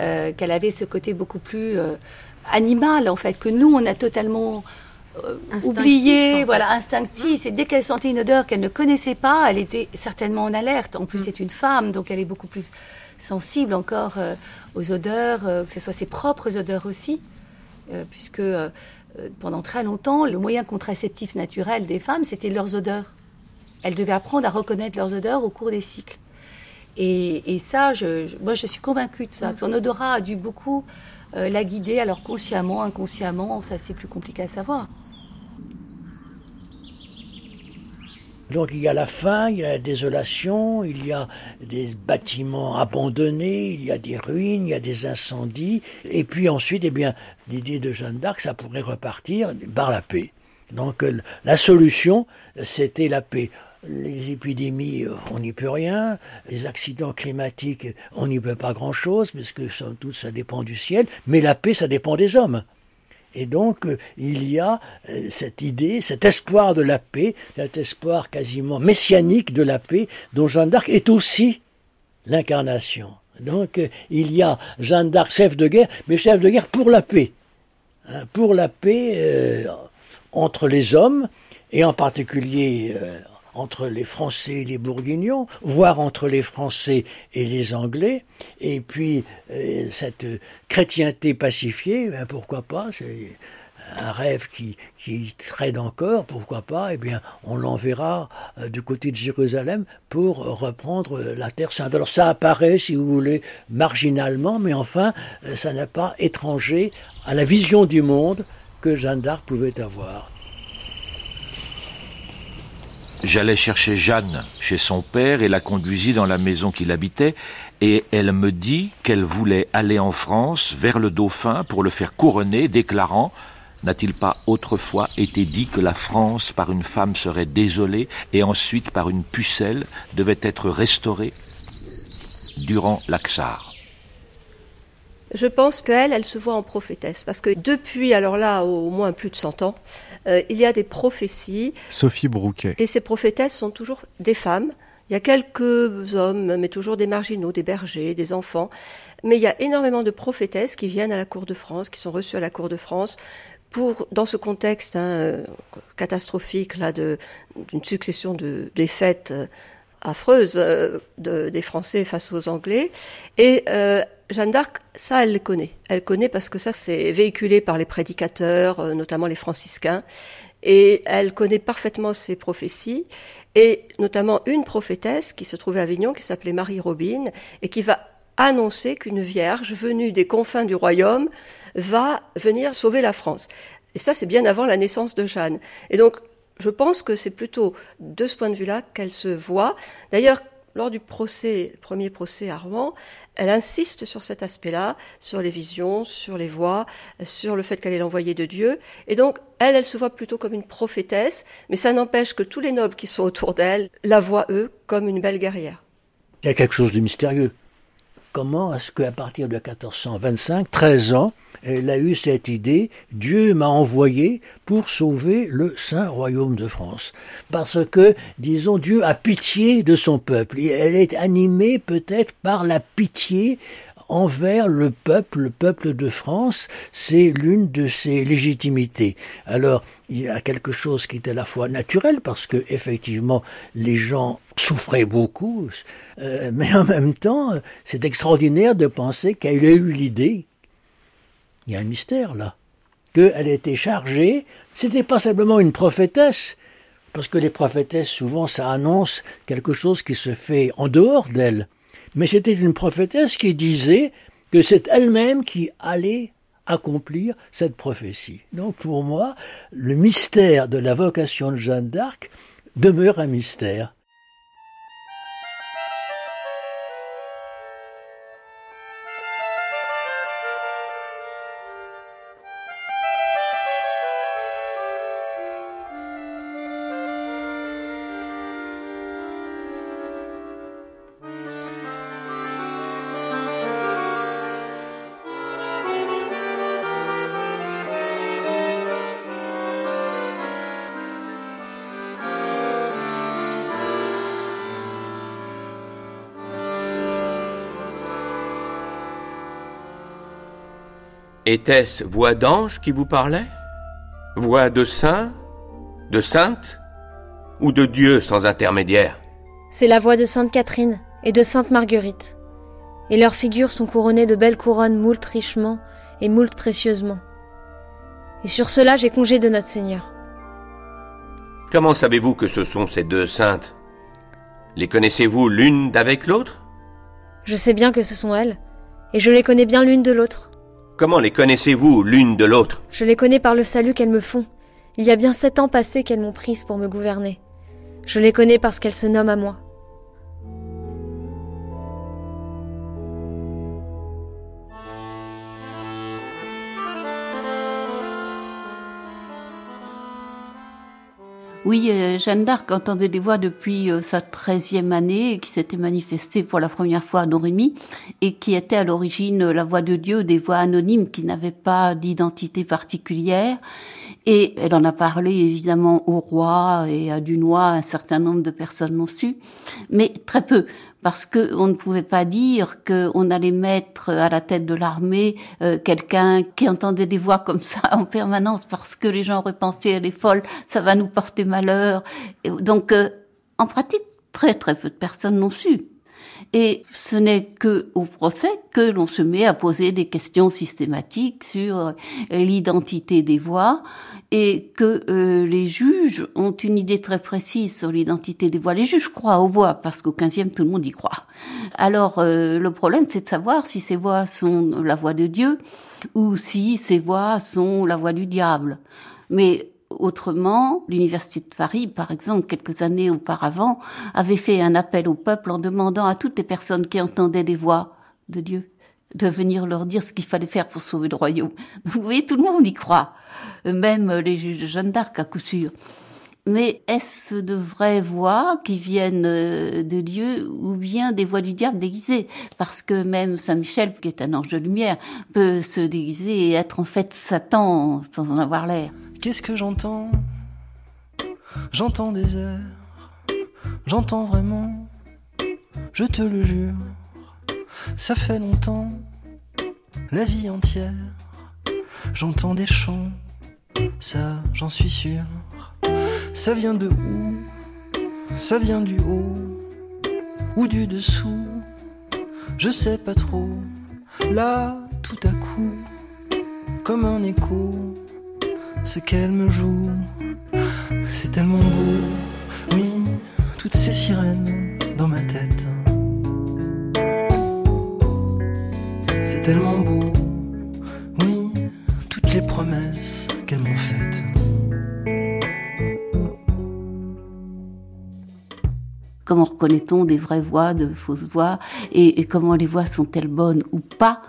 Euh, qu'elle avait ce côté beaucoup plus animal, en fait, que nous, on a totalement oublié, voilà, instinctif. C'est dès qu'elle sentait une odeur qu'elle ne connaissait pas, elle était certainement en alerte. En plus, mm. c'est une femme, donc elle est beaucoup plus sensible encore euh, aux odeurs, euh, que ce soit ses propres odeurs aussi, euh, puisque pendant très longtemps, le moyen contraceptif naturel des femmes, c'était leurs odeurs. Elles devaient apprendre à reconnaître leurs odeurs au cours des cycles. Et, ça, moi, je suis convaincue de ça. son odorat a dû beaucoup la guider, alors consciemment, inconsciemment, ça c'est plus compliqué à savoir. Donc il y a la faim, il y a la désolation, il y a des bâtiments abandonnés, il y a des ruines, il y a des incendies. Et puis ensuite, eh bien, l'idée de Jeanne d'Arc, ça pourrait repartir par la paix. Donc euh, la solution, c'était la paix. Les épidémies, euh, on n'y peut rien. Les accidents climatiques, on n'y peut pas grand-chose, parce que somme toute, ça dépend du ciel. Mais la paix, ça dépend des hommes. Et donc, euh, il y a euh, cette idée, cet espoir de la paix, cet espoir quasiment messianique de la paix, dont Jeanne d'Arc est aussi l'incarnation. Donc, euh, il y a Jeanne d'Arc, chef de guerre, mais chef de guerre pour la paix. Hein, pour la paix entre les hommes, et en particulier entre les Français et les Bourguignons, voire entre les Français et les Anglais, et puis euh, cette chrétienté pacifiée, ben, pourquoi pas, c'est un rêve qui, traîne encore, pourquoi pas, eh bien, on l'enverra euh, du côté de Jérusalem pour reprendre la Terre Sainte. Alors ça apparaît, si vous voulez, marginalement, mais enfin, euh, ça n'est pas étranger à la vision du monde que Jeanne d'Arc pouvait avoir. J'allais chercher Jeanne chez son père et la conduisis dans la maison qu'il habitait, et elle me dit qu'elle voulait aller en France vers le dauphin pour le faire couronner, déclarant N'a-t-il pas autrefois été dit que la France par une femme serait désolée et ensuite par une pucelle devait être restaurée Durant l'Axar? Je pense qu'elle, elle se voit en prophétesse, parce que depuis, alors là, au moins plus de 100 ans, euh, il y a des prophéties. Sophie Brouquet. Et ces prophétesses sont toujours des femmes. Il y a quelques hommes, mais toujours des marginaux, des bergers, des enfants. Mais il y a énormément de prophétesses qui viennent à la cour de France, qui sont reçues à la cour de France, pour, dans ce contexte hein, catastrophique là, d'une succession de défaites euh, affreuses euh, de, des Français face aux Anglais. Et Jeanne d'Arc, ça, elle le connaît. Elle connaît parce que ça, c'est véhiculé par les prédicateurs, notamment les franciscains. Et elle connaît parfaitement ces prophéties, et notamment une prophétesse qui se trouvait à Avignon, qui s'appelait Marie Robine, et qui va annoncer qu'une vierge venue des confins du royaume va venir sauver la France. Et ça, c'est bien avant la naissance de Jeanne. Et donc, je pense que c'est plutôt de ce point de vue-là qu'elle se voit. D'ailleurs, lors du procès, premier procès à Rouen, elle insiste sur cet aspect-là, sur les visions, sur les voix, sur le fait qu'elle est l'envoyée de Dieu. Et donc, elle, elle se voit plutôt comme une prophétesse, mais ça n'empêche que tous les nobles qui sont autour d'elle la voient, eux, comme une belle guerrière. Il y a quelque chose de mystérieux comment est-ce qu'à partir de 1425, 13 ans, elle a eu cette idée, Dieu m'a envoyé pour sauver le Saint Royaume de France. Parce que, disons, Dieu a pitié de son peuple. Et elle est animée peut-être par la pitié envers le peuple, le peuple de France, c'est l'une de ses légitimités. Alors, il y a quelque chose qui est à la fois naturel, parce que effectivement, les gens souffraient beaucoup, euh, mais en même temps, c'est extraordinaire de penser qu'elle a eu l'idée. Il y a un mystère là. Qu'elle était chargée, c'était pas simplement une prophétesse, parce que les prophétesses, souvent, ça annonce quelque chose qui se fait en dehors d'elle mais c'était une prophétesse qui disait que c'est elle-même qui allait accomplir cette prophétie. Donc pour moi, le mystère de la vocation de Jeanne d'Arc demeure un mystère. Était-ce voix d'ange qui vous parlait? Voix de saint De sainte Ou de Dieu sans intermédiaire? C'est la voix de Sainte Catherine et de Sainte Marguerite. Et leurs figures sont couronnées de belles couronnes moult richement et moult précieusement. Et sur cela j'ai congé de notre Seigneur. Comment savez-vous que ce sont ces deux saintes? Les connaissez-vous l'une d'avec l'autre? Je sais bien que ce sont elles, et je les connais bien l'une de l'autre. Comment les connaissez-vous l'une de l'autre? Je les connais par le salut qu'elles me font. Il y a bien sept ans passés qu'elles m'ont prise pour me gouverner. Je les connais parce qu'elles se nomment à moi. Oui, euh, Jeanne d'Arc entendait des voix depuis euh, sa treizième année, qui s'était manifestée pour la première fois à Dorémy, et qui était à l'origine la voix de Dieu, des voix anonymes qui n'avaient pas d'identité particulière. Et elle en a parlé évidemment au roi et à Dunois, un certain nombre de personnes l'ont su, mais très peu parce que on ne pouvait pas dire qu'on allait mettre à la tête de l'armée euh, quelqu'un qui entendait des voix comme ça en permanence parce que les gens auraient elle est folle, ça va nous porter malheur. donc euh, en pratique, très très peu de personnes l'ont su. Et ce n'est que au procès que l'on se met à poser des questions systématiques sur l'identité des voix et que euh, les juges ont une idée très précise sur l'identité des voix. Les juges croient aux voix parce qu'au 15e, tout le monde y croit. Alors euh, le problème, c'est de savoir si ces voix sont la voix de Dieu ou si ces voix sont la voix du diable. Mais autrement, l'Université de Paris, par exemple, quelques années auparavant, avait fait un appel au peuple en demandant à toutes les personnes qui entendaient des voix de Dieu de venir leur dire ce qu'il fallait faire pour sauver le royaume. Vous voyez, tout le monde y croit, même les juges de Jeanne d'Arc à coup sûr. Mais est-ce de vraies voix qui viennent euh, de Dieu ou bien des voix du diable déguisées? Parce que même Saint Michel, qui est un ange de lumière, peut se déguiser et être en fait Satan sans en avoir l'air. Qu'est-ce que j'entends? J'entends des airs, j'entends vraiment, je te le jure, ça fait longtemps, la vie entière, j'entends des chants, ça j'en suis sûr, ça vient de où? Ça vient du haut ou du dessous, je sais pas trop, là tout à coup, comme un écho, ce qu'elle me joue. C'est tellement beau, oui, toutes ces sirènes dans ma tête. C'est tellement beau, oui, toutes les promesses qu'elles m'ont faites. Comment reconnaît-on des vraies voix, de fausses voix, et comment les voix sont-elles bonnes ou pas?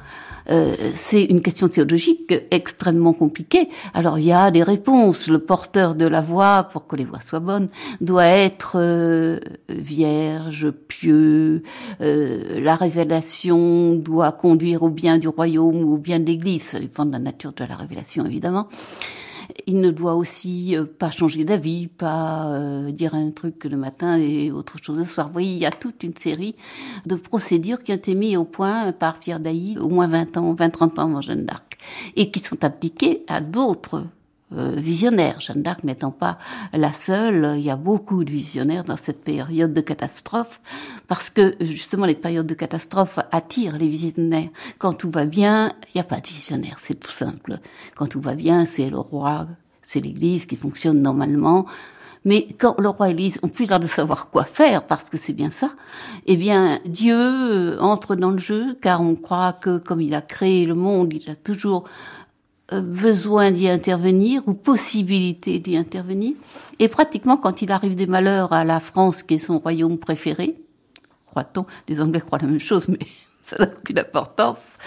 Euh, c'est une question théologique extrêmement compliquée. Alors il y a des réponses. Le porteur de la voix, pour que les voix soient bonnes, doit être euh, vierge, pieux. Euh, la révélation doit conduire au bien du royaume ou au bien de l'Église. Ça dépend de la nature de la révélation, évidemment. Il ne doit aussi euh, pas changer d'avis, pas euh, dire un truc le matin et autre chose le soir. Vous voyez, il y a toute une série de procédures qui ont été mises au point par Pierre Dailly au moins 20 ans, 20-30 ans avant Jeanne d'Arc, et qui sont appliquées à d'autres euh, visionnaires. Jeanne d'Arc n'étant pas la seule, il y a beaucoup de visionnaires dans cette période de catastrophe, parce que justement les périodes de catastrophe attirent les visionnaires. Quand tout va bien, il n'y a pas de visionnaire, c'est tout simple. Quand tout va bien, c'est le roi, c'est l'Église qui fonctionne normalement. Mais quand le roi et l'Église ont plus l'air de savoir quoi faire, parce que c'est bien ça, eh bien, Dieu euh, entre dans le jeu, car on croit que comme il a créé le monde, il a toujours besoin d'y intervenir ou possibilité d'y intervenir. Et pratiquement, quand il arrive des malheurs à la France, qui est son royaume préféré, croit-on, les Anglais croient la même chose, mais ça n'a aucune importance.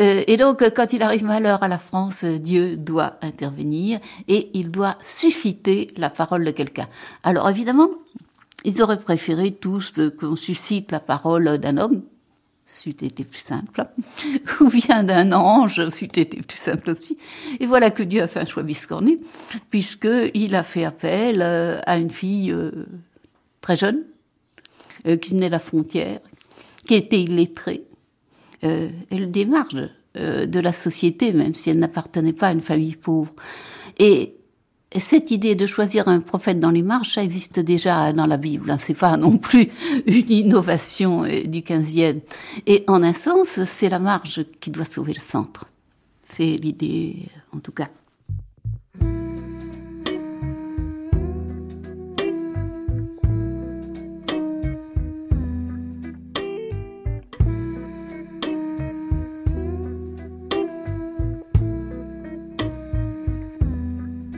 Euh, et donc, quand il arrive malheur à la France, Dieu doit intervenir et il doit susciter la parole de quelqu'un. Alors évidemment, ils auraient préféré tous qu'on suscite la parole d'un homme, c'eût été plus simple, ou bien d'un ange, c'eût été plus simple aussi. Et voilà que Dieu a fait un choix biscornu, puisqu'il a fait appel euh, à une fille euh, très jeune, euh, qui venait de la frontière, qui était illettrée, elle démarche de la société, même si elle n'appartenait pas à une famille pauvre. Et cette idée de choisir un prophète dans les marches, ça existe déjà dans la Bible. Hein. C'est pas non plus une innovation euh, du 15e. Et en un sens, c'est la marge qui doit sauver le centre. C'est l'idée, en tout cas.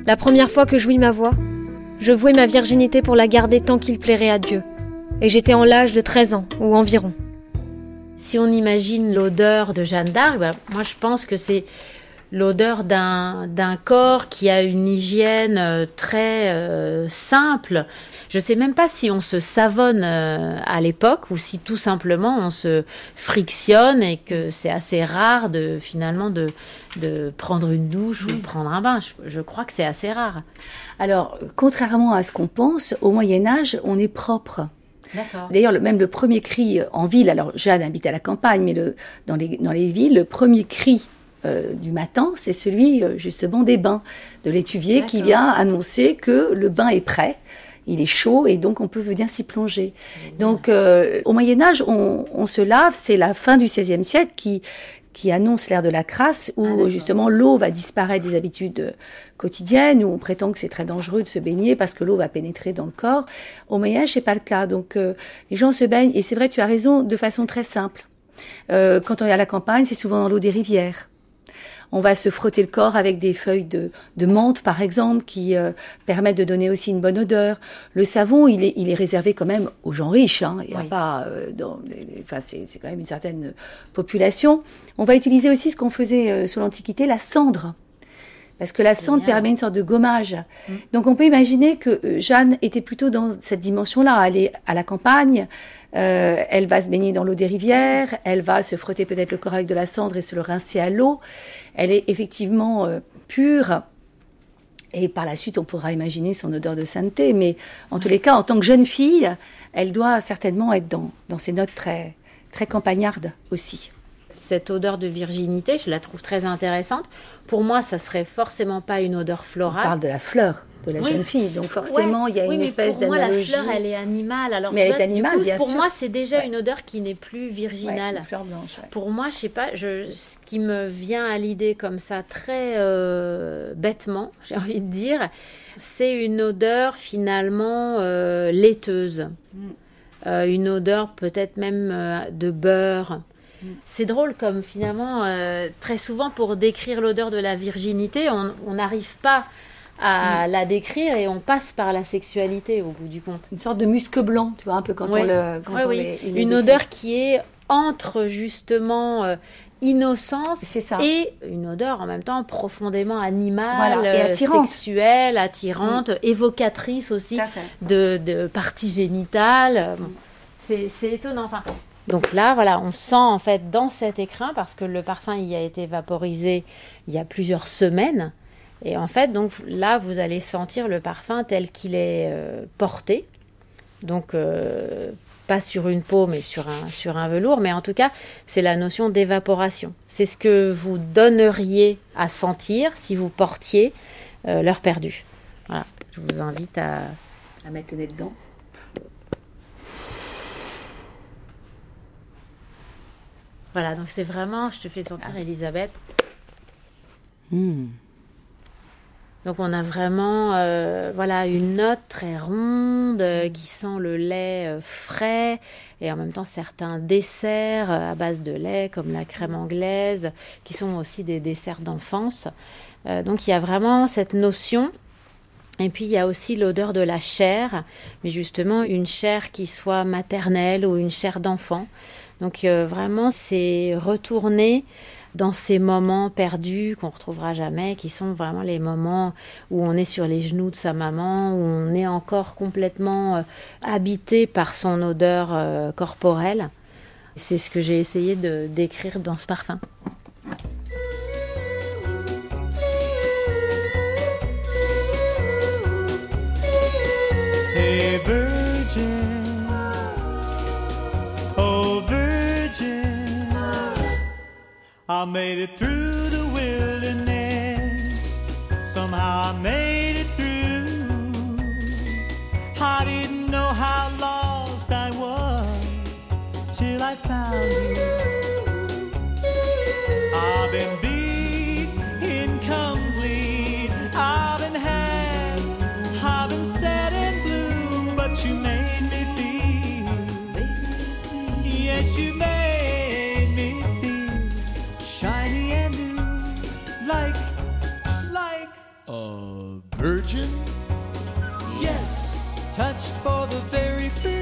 La première fois que j'ouis ma voix, je vouais ma virginité pour la garder tant qu'il plairait à Dieu. Et j'étais en l'âge de 13 ans, ou environ. Si on imagine l'odeur de Jeanne d'Arc, ben, moi je pense que c'est l'odeur d'un corps qui a une hygiène euh, très euh, simple. Je ne sais même pas si on se savonne euh, à l'époque ou si tout simplement on se frictionne et que c'est assez rare de finalement de, de prendre une douche ou de prendre un bain. Je, crois que c'est assez rare. Alors, contrairement à ce qu'on pense, au Moyen Âge, on est propre. D'ailleurs, même le premier cri en ville, alors Jeanne habite à la campagne, mais le, dans, les, dans les villes, le premier cri euh, du matin, c'est celui euh, justement des bains, de l'étuvier qui vient annoncer que le bain est prêt. Il est chaud et donc on peut venir s'y plonger. Donc euh, au Moyen Âge, on, on se lave, c'est la fin du XVIe siècle qui qui annonce l'ère de la crasse, où ah, justement l'eau va disparaître des habitudes quotidiennes, où on prétend que c'est très dangereux de se baigner parce que l'eau va pénétrer dans le corps. Au Moyen Âge, c'est pas le cas. Donc les gens se baignent, et c'est vrai, tu as raison, de façon très simple. Euh, quand on est à la campagne, c'est souvent dans l'eau des rivières. On va se frotter le corps avec des feuilles de, menthe, par exemple, qui euh, permettent de donner aussi une bonne odeur. Le savon, il est, il est réservé quand même aux gens riches. Hein. Il y a pas, euh, dans enfin, c'est, quand même une certaine population. On va utiliser aussi ce qu'on faisait euh, sous l'Antiquité, la cendre. Parce que la cendre permet une sorte de gommage. Mm. Donc on peut imaginer que Jeanne était plutôt dans cette dimension-là. Elle est à la campagne, euh, elle va se baigner dans l'eau des rivières, elle va se frotter peut-être le corps avec de la cendre et se le rincer à l'eau. Elle est effectivement euh, pure. Et par la suite, on pourra imaginer son odeur de sainteté. Mais en tous les cas, en tant que jeune fille, elle doit certainement être dans, dans ces notes très, très campagnardes aussi. Cette odeur de virginité, je la trouve très intéressante. Pour moi, ça serait forcément pas une odeur florale. On parle de la fleur de la Oui. jeune fille, donc forcément, il y a Oui, une espèce pour moi, la d'analogie. fleur, elle est animale. Alors, Mais elle vois, est animale, coup, bien pour sûr. moi, c'est déjà Ouais. une odeur qui n'est plus virginale. Ouais, une fleur blanche. ouais. Pour moi, je sais pas, je, ce qui me vient à l'idée comme ça très euh, bêtement, j'ai envie de dire, c'est une odeur finalement euh, laiteuse, Euh, une odeur peut-être même de beurre. C'est drôle comme finalement, euh, très souvent pour décrire l'odeur de la virginité, on n'arrive pas à la décrire et on passe par la sexualité au bout du compte. Une sorte de musc blanc, tu vois, un peu quand Ouais. on le. Quand Ouais, on oui. les- Une odeur qui est entre justement euh, innocence ça. et une odeur en même temps profondément animale, Voilà, et euh, attirante. sexuelle, attirante, évocatrice aussi de, de parties génitales. Bon, c'est c'est étonnant. Enfin, donc là, voilà, on sent en fait dans cet écrin, parce que le parfum y a été vaporisé il y a plusieurs semaines. Et en fait, donc là, vous allez sentir le parfum tel qu'il est euh, porté. Donc, euh, pas sur une peau, mais sur un, sur un velours. Mais en tout cas, c'est la notion d'évaporation. C'est ce que vous donneriez à sentir si vous portiez euh, l'heure perdue. Voilà, je vous invite à, À mettre le nez dedans. Voilà, donc c'est vraiment, je te fais sentir Elisabeth. Hmm. Donc on a vraiment euh, voilà une note très ronde euh, qui sent le lait euh, frais et en même temps certains desserts à base de lait comme la crème anglaise qui sont aussi des desserts d'enfance. Donc il y a vraiment cette notion et puis il y a aussi l'odeur de la chair, mais justement une chair qui soit maternelle ou une chair d'enfant. Donc vraiment c'est retourner dans ces moments perdus qu'on retrouvera jamais, qui sont vraiment les moments où on est sur les genoux de sa maman, où on est encore complètement euh, habité par son odeur euh, corporelle. C'est ce que j'ai essayé de décrire dans ce parfum. Oh, I made it through the wilderness. Somehow I made it through. I didn't know how lost I was till I found you. I've been beat, incomplete. I've been had, I've been sad and blue, but you made me feel. Yes, you made touched for the very first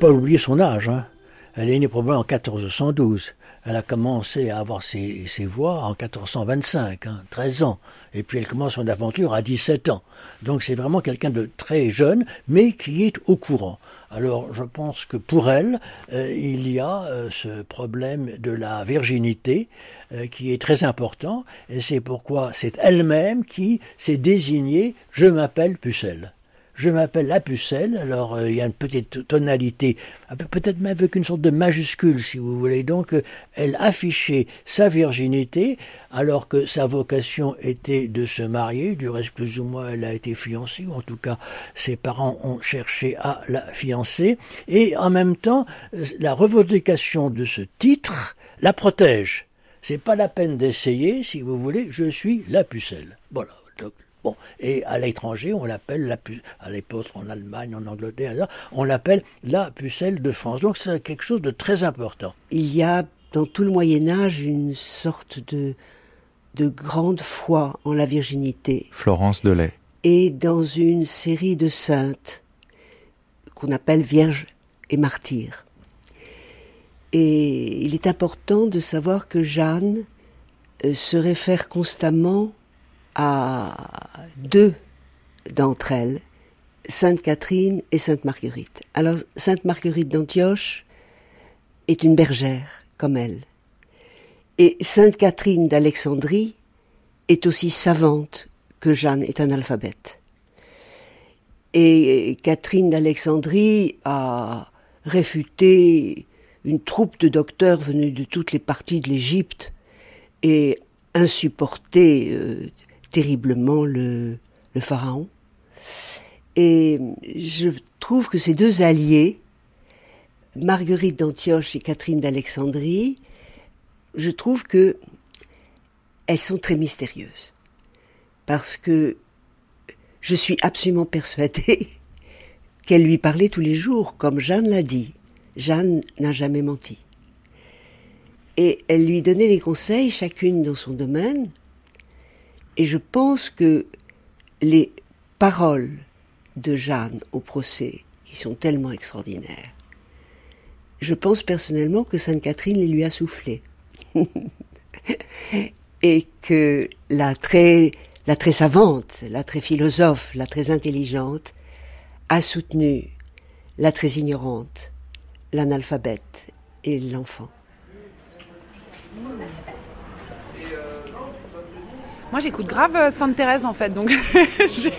pas oublier son âge. Hein. Elle est née probablement en 1412. Elle a commencé à avoir ses, voix en 1425, hein, 13 ans. Et puis elle commence son aventure à 17 ans. Donc c'est vraiment quelqu'un de très jeune, mais qui est au courant. Alors je pense que pour elle, euh, il y a euh, ce problème de la virginité euh, qui est très important, et c'est pourquoi c'est elle-même qui s'est désignée Je m'appelle Pucelle. Je m'appelle la pucelle, alors euh, il y a une petite tonalité, peut-être même avec une sorte de majuscule si vous voulez. Donc euh, elle affichait sa virginité alors que sa vocation était de se marier. Du reste, plus ou moins, elle a été fiancée, ou en tout cas ses parents ont cherché à la fiancer. Et en même temps, euh, la revendication de ce titre la protège. C'est pas la peine d'essayer, si vous voulez, je suis la pucelle. Voilà. Bon, et à l'étranger, on l'appelle la à l'époque en Allemagne, en Angleterre, on l'appelle la pucelle de France. Donc c'est quelque chose de très important. Il y a dans tout le Moyen Âge une sorte de de grande foi en la virginité. Florence Delay. Et dans une série de saintes qu'on appelle Vierges et martyrs. Et il est important de savoir que Jeanne euh, se réfère constamment à deux d'entre elles, Sainte Catherine et Sainte Marguerite. Alors, Sainte Marguerite d'Antioche est une bergère, comme elle. Et Sainte Catherine d'Alexandrie est aussi savante que Jeanne est un alphabète. Et Catherine d'Alexandrie a réfuté une troupe de docteurs venus de toutes les parties de l'Égypte et insupporté terriblement le, pharaon. Et je trouve que ces deux alliés, Marguerite d'Antioche et Catherine d'Alexandrie, je trouve que elles sont très mystérieuses. Parce que je suis absolument persuadée qu'elle lui parlait tous les jours, comme Jeanne l'a dit. Jeanne n'a jamais menti. Et elle lui donnait des conseils, chacune dans son domaine, et je pense que les paroles de Jeanne au procès, qui sont tellement extraordinaires, je pense personnellement que Sainte Catherine les lui a soufflées. et que la très, la très savante, la très philosophe, la très intelligente a soutenu la très ignorante, l'analphabète et l'enfant. Moi, j'écoute grave euh, Sainte Thérèse en fait, donc je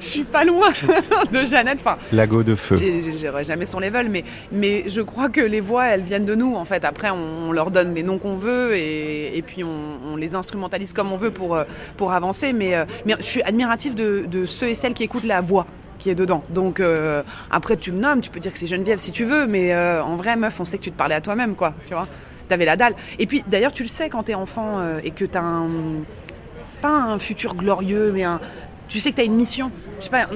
suis pas loin de Jeannette. Enfin, Lago de feu. J'aurais jamais son level, mais, mais je crois que les voix, elles viennent de nous en fait. Après, on, leur donne les noms qu'on veut et, et puis on, on, les instrumentalise comme on veut pour, euh, pour avancer. Mais, euh, mais je suis admirative de, de ceux et celles qui écoutent la voix qui est dedans. Donc euh, après, tu me nommes, tu peux dire que c'est Geneviève si tu veux, mais euh, en vrai, meuf, on sait que tu te parlais à toi-même, quoi. Tu vois T'avais la dalle. Et puis, d'ailleurs, tu le sais quand t'es enfant euh, et que t'as un pas un futur glorieux, mais un. Tu sais que tu as une mission. Je sais pas,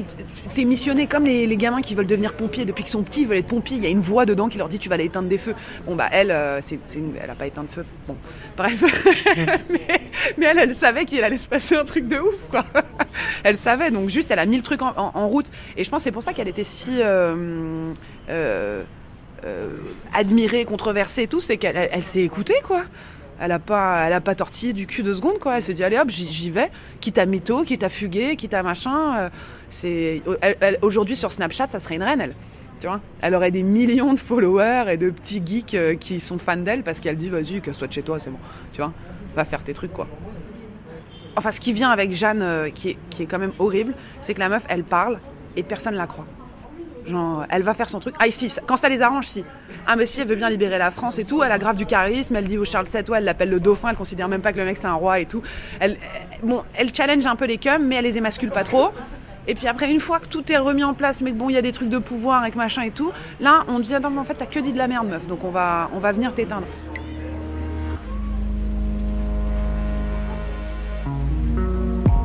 t'es missionné comme les, les, gamins qui veulent devenir pompiers depuis qu'ils sont petits, ils veulent être pompiers. Il y a une voix dedans qui leur dit tu vas aller éteindre des feux. Bon bah elle, euh, c'est, elle a pas éteint de feu. Bon, bref. mais, elle, elle savait qu'il allait se passer un truc de ouf, quoi. elle savait, donc juste elle a mis le truc en, route. Et je pense c'est pour ça qu'elle était si euh, euh, admirée, controversée et tout, c'est qu'elle elle, elle s'est écoutée, quoi elle a pas elle tortillé du cul deux secondes quoi. Elle s'est dit allez hop j'y vais. Quitte à mytho quitte à fuguer quitte à machin euh, aujourd'hui sur Snapchat ça serait une reine elle. Tu vois? Elle aurait des millions de followers et de petits geeks euh, qui sont fans d'elle parce qu'elle dit vas-y casse-toi de chez toi c'est bon. Tu vois? Va faire tes trucs quoi. Enfin ce qui vient avec Jeanne euh, qui est qui est quand même horrible c'est que la meuf elle parle et personne la croit Genre, elle va faire son truc. Ah, ici, quand ça les arrange, si. Ah, mais si elle veut bien libérer la France et tout, elle a grave du charisme, elle dit au Charles VII, ouais, elle l'appelle le dauphin, elle considère même pas que le mec c'est un roi et tout. Elle, bon, elle challenge un peu les cums, mais elle les émascule pas trop. Et puis après, une fois que tout est remis en place, mais bon, il y a des trucs de pouvoir avec machin et tout, là, on dit, attends, mais en fait, t'as que dit de la merde, meuf, donc on va, on va venir t'éteindre.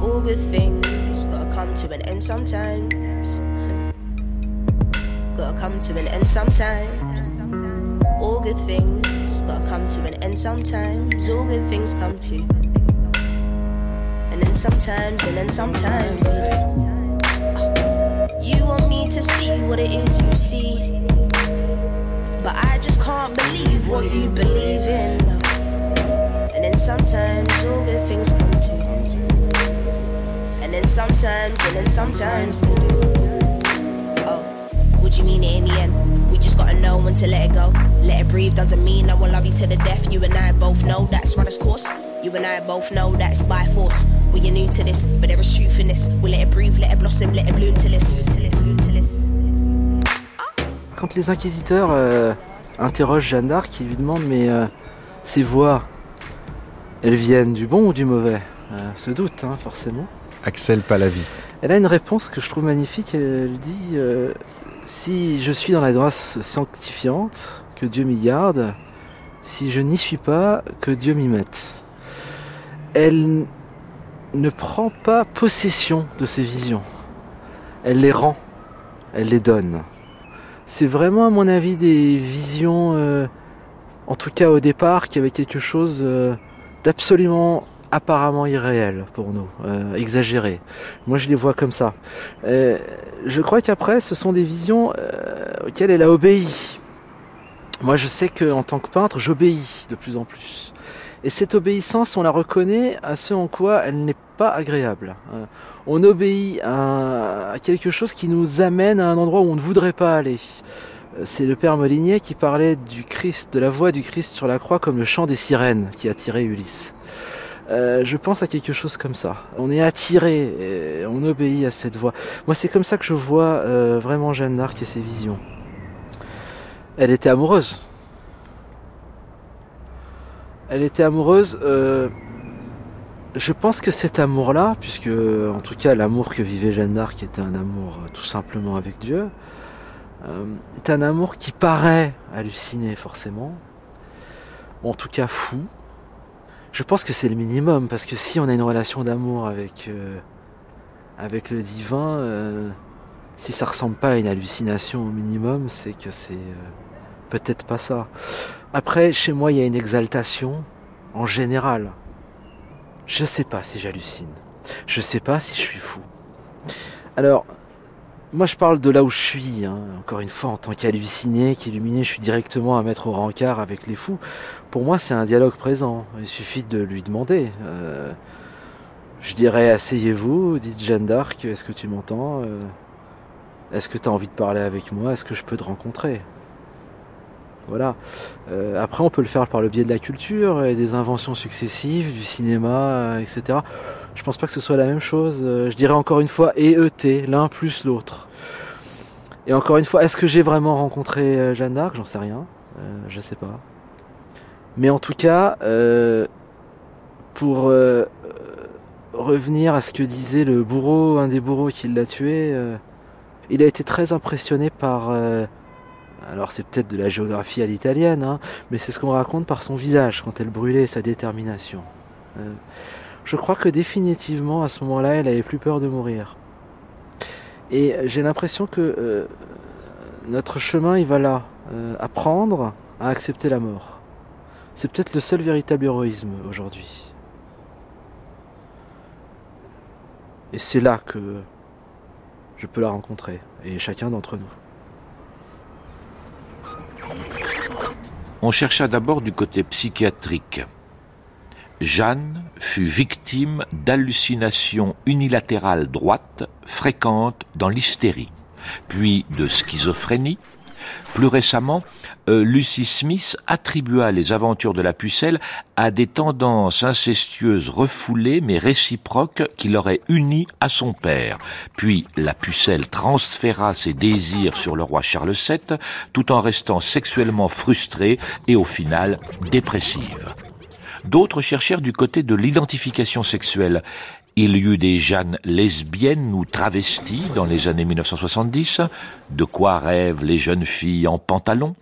All good things gotta come to an end sometimes. Gotta come to an end sometimes. All good things gotta come to an end sometimes. All good things come to. And then sometimes, and then sometimes. You want me to see what it is you see. But I just can't believe what you believe in. And then sometimes all good things come to. And then sometimes, and then sometimes they do. Would you mean it in the end? We just gotta know when to let it go. Let it breathe doesn't mean I will love you to the death. You and I both know that's run its course. You and I both know that's by force. We are new to this, but there is truth in this. We let it breathe, let it blossom, let it bloom till this. Quand les inquisiteurs euh, interrogent Jeanne d'Arc, ils lui demandent mais euh, ces voix, elles viennent du bon ou du mauvais? Euh, Se doute, hein, forcément. Axel Palavi. Elle a une réponse que je trouve magnifique. Elle dit euh, Si je suis dans la grâce sanctifiante, que Dieu m'y garde. Si je n'y suis pas, que Dieu m'y mette. Elle ne prend pas possession de ses visions. Elle les rend. Elle les donne. C'est vraiment, à mon avis, des visions, euh, en tout cas au départ, qui avaient quelque chose euh, d'absolument apparemment irréel pour nous, euh, exagéré. Moi, je les vois comme ça. Euh, je crois qu'après, ce sont des visions euh, auxquelles elle a obéi. Moi, je sais qu'en tant que peintre, j'obéis de plus en plus. Et cette obéissance, on la reconnaît à ce en quoi elle n'est pas agréable. Euh, on obéit à, à quelque chose qui nous amène à un endroit où on ne voudrait pas aller. C'est le père Molinier qui parlait du Christ, de la voix du Christ sur la croix comme le chant des sirènes qui attirait Ulysse. Euh, je pense à quelque chose comme ça. On est attiré, et on obéit à cette voix. Moi, c'est comme ça que je vois euh, vraiment Jeanne d'Arc et ses visions. Elle était amoureuse. Elle était amoureuse. euh, je pense que cet amour-là, puisque en tout cas l'amour que vivait Jeanne d'Arc était un amour tout simplement avec Dieu, est un amour qui paraît halluciné forcément, en tout cas fou. Je pense que c'est le minimum, parce que si on a une relation d'amour avec, euh, avec le divin, euh, si ça ressemble pas à une hallucination au minimum, c'est que c'est euh, peut-être pas ça. Après, chez moi, il y a une exaltation en général. Je sais pas si j'hallucine. Je sais pas si je suis fou. Alors, moi je parle de là où je suis, hein. encore une fois, en tant qu'halluciné, qu'illuminé, je suis directement à mettre au rencard avec les fous. Pour moi, c'est un dialogue présent. Il suffit de lui demander. Euh, je dirais, asseyez-vous, dites Jeanne d'Arc, est-ce que tu m'entends? Euh, Est-ce que tu as envie de parler avec moi? Est-ce que je peux te rencontrer? Voilà. Euh, après, on peut le faire par le biais de la culture et des inventions successives, du cinéma, euh, etc. Je pense pas que ce soit la même chose. Euh, je dirais encore une fois EET, l'un plus l'autre. Et encore une fois, est-ce que j'ai vraiment rencontré euh, Jeanne d'Arc? J'en sais rien. Euh, je sais pas. Mais en tout cas, pour revenir à ce que disait le bourreau, un des bourreaux qui l'a tué, il a été très impressionné par alors c'est peut-être de la géographie à l'italienne, hein, mais c'est ce qu'on raconte par son visage quand elle brûlait, sa détermination. Euh, je crois que définitivement à ce moment-là, elle avait plus peur de mourir. Et j'ai l'impression que euh, notre chemin, il va là, euh, apprendre à accepter la mort. C'est peut-être le seul véritable héroïsme aujourd'hui. Et c'est là que je peux la rencontrer, et chacun d'entre nous. On chercha d'abord du côté psychiatrique. Jeanne fut victime d'hallucinations unilatérales droites fréquentes dans l'hystérie, puis de schizophrénie. Plus récemment, euh, Lucy Smith attribua les aventures de la pucelle à des tendances incestueuses refoulées mais réciproques qui l'auraient unie à son père. Puis la pucelle transféra ses désirs sur le roi Charles VII tout en restant sexuellement frustrée et au final dépressive. D'autres cherchèrent du côté de l'identification sexuelle. Il y eut des Jeannes lesbiennes ou travesties dans les années 1970, de quoi rêvent les jeunes filles en pantalon.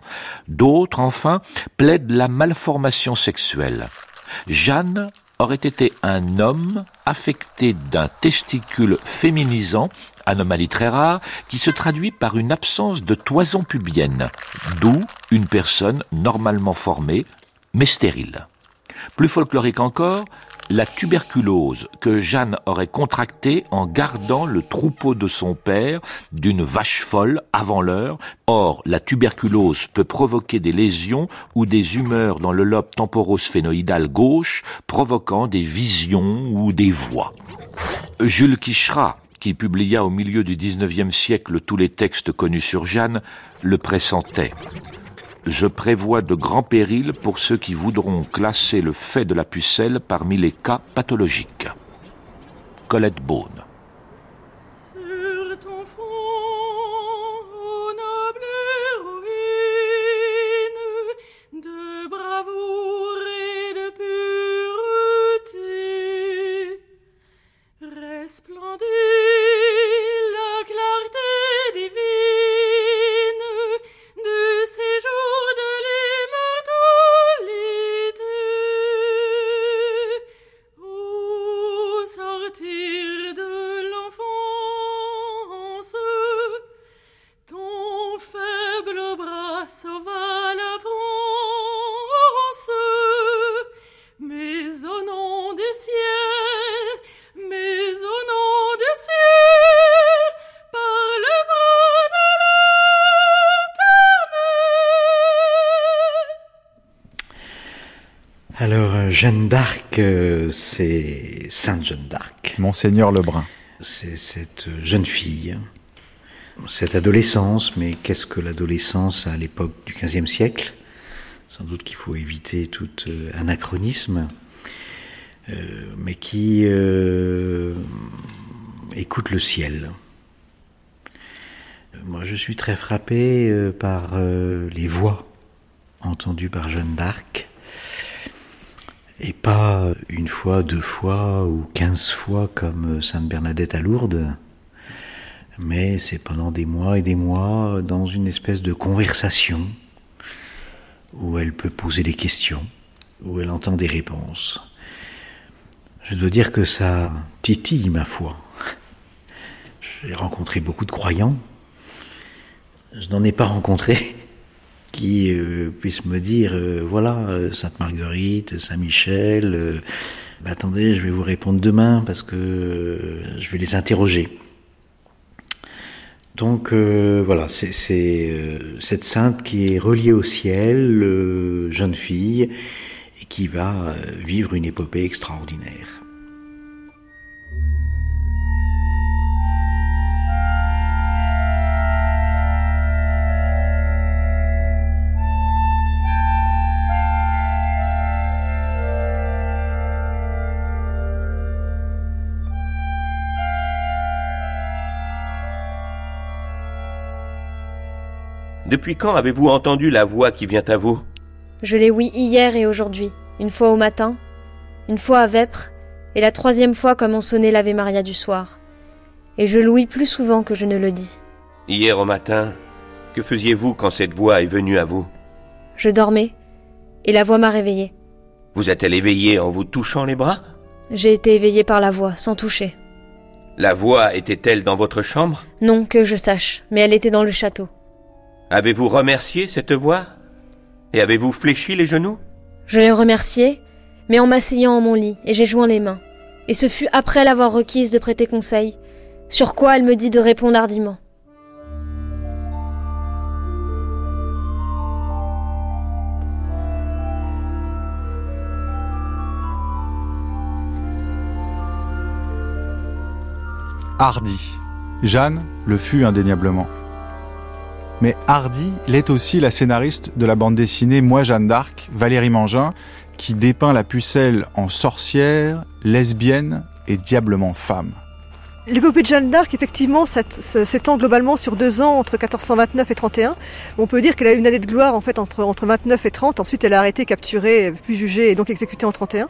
D'autres, enfin, plaident la malformation sexuelle. Jeanne aurait été un homme affecté d'un testicule féminisant, anomalie très rare, qui se traduit par une absence de toison pubienne, d'où une personne normalement formée, mais stérile. Plus folklorique encore, la tuberculose que Jeanne aurait contractée en gardant le troupeau de son père d'une vache folle avant l'heure. Or, la tuberculose peut provoquer des lésions ou des humeurs dans le lobe temporosphénoïdal gauche, provoquant des visions ou des voix. Jules Quichera, qui publia au milieu du XIXe siècle tous les textes connus sur Jeanne, le pressentait. Je prévois de grands périls pour ceux qui voudront classer le fait de la pucelle parmi les cas pathologiques. Colette Beaune. Jeanne d'Arc, euh, c'est Sainte Jeanne d'Arc. Monseigneur Lebrun. C'est cette jeune fille, cette adolescence, mais qu'est-ce que l'adolescence à l'époque du XVe siècle? Sans doute qu'il faut éviter tout euh, anachronisme, euh, mais qui euh, écoute le ciel. Moi, je suis très frappé par euh, les voix entendues par Jeanne d'Arc. Et pas une fois, deux fois ou quinze fois comme Sainte Bernadette à Lourdes, mais c'est pendant des mois et des mois dans une espèce de conversation où elle peut poser des questions, où elle entend des réponses. Je dois dire que ça titille ma foi. J'ai rencontré beaucoup de croyants. Je n'en ai pas rencontré qui euh, puissent me dire, euh, voilà, euh, Sainte Marguerite, Saint Michel, euh, bah, attendez, je vais vous répondre demain parce que je vais les interroger. Donc voilà, c'est cette sainte qui est reliée au ciel, jeune fille, et qui va vivre une épopée extraordinaire. Depuis quand avez-vous entendu la voix qui vient à vous? Je l'ai oui hier et aujourd'hui, une fois au matin, une fois à Vêpres, et la troisième fois comme on sonnait l'Ave Maria du soir. Et je l'ouïs plus souvent que je ne le dis. Hier au matin, que faisiez-vous quand cette voix est venue à vous? Je dormais, et la voix m'a réveillée. Vous êtes-elle éveillé en vous touchant les bras? J'ai été éveillée par la voix, sans toucher. La voix était-elle dans votre chambre? Non que je sache, mais elle était dans le château. Avez-vous remercié cette voix? Et avez-vous fléchi les genoux? Je l'ai remerciée, mais en m'asseyant en mon lit, et j'ai joint les mains. Et ce fut après l'avoir requise de prêter conseil, sur quoi elle me dit de répondre hardiment. Hardy. Jeanne le fut indéniablement. Mais Hardy l'est aussi la scénariste de la bande dessinée Moi Jeanne d'Arc, Valérie Mangin, qui dépeint la pucelle en sorcière, lesbienne et diablement femme. L'épopée de Jeanne d'Arc, effectivement, s'étend globalement sur deux ans, entre 1429 et 31. On peut dire qu'elle a eu une année de gloire en fait entre, entre 29 et 30. Ensuite, elle a arrêté, capturée, puis jugée et donc exécutée en 31.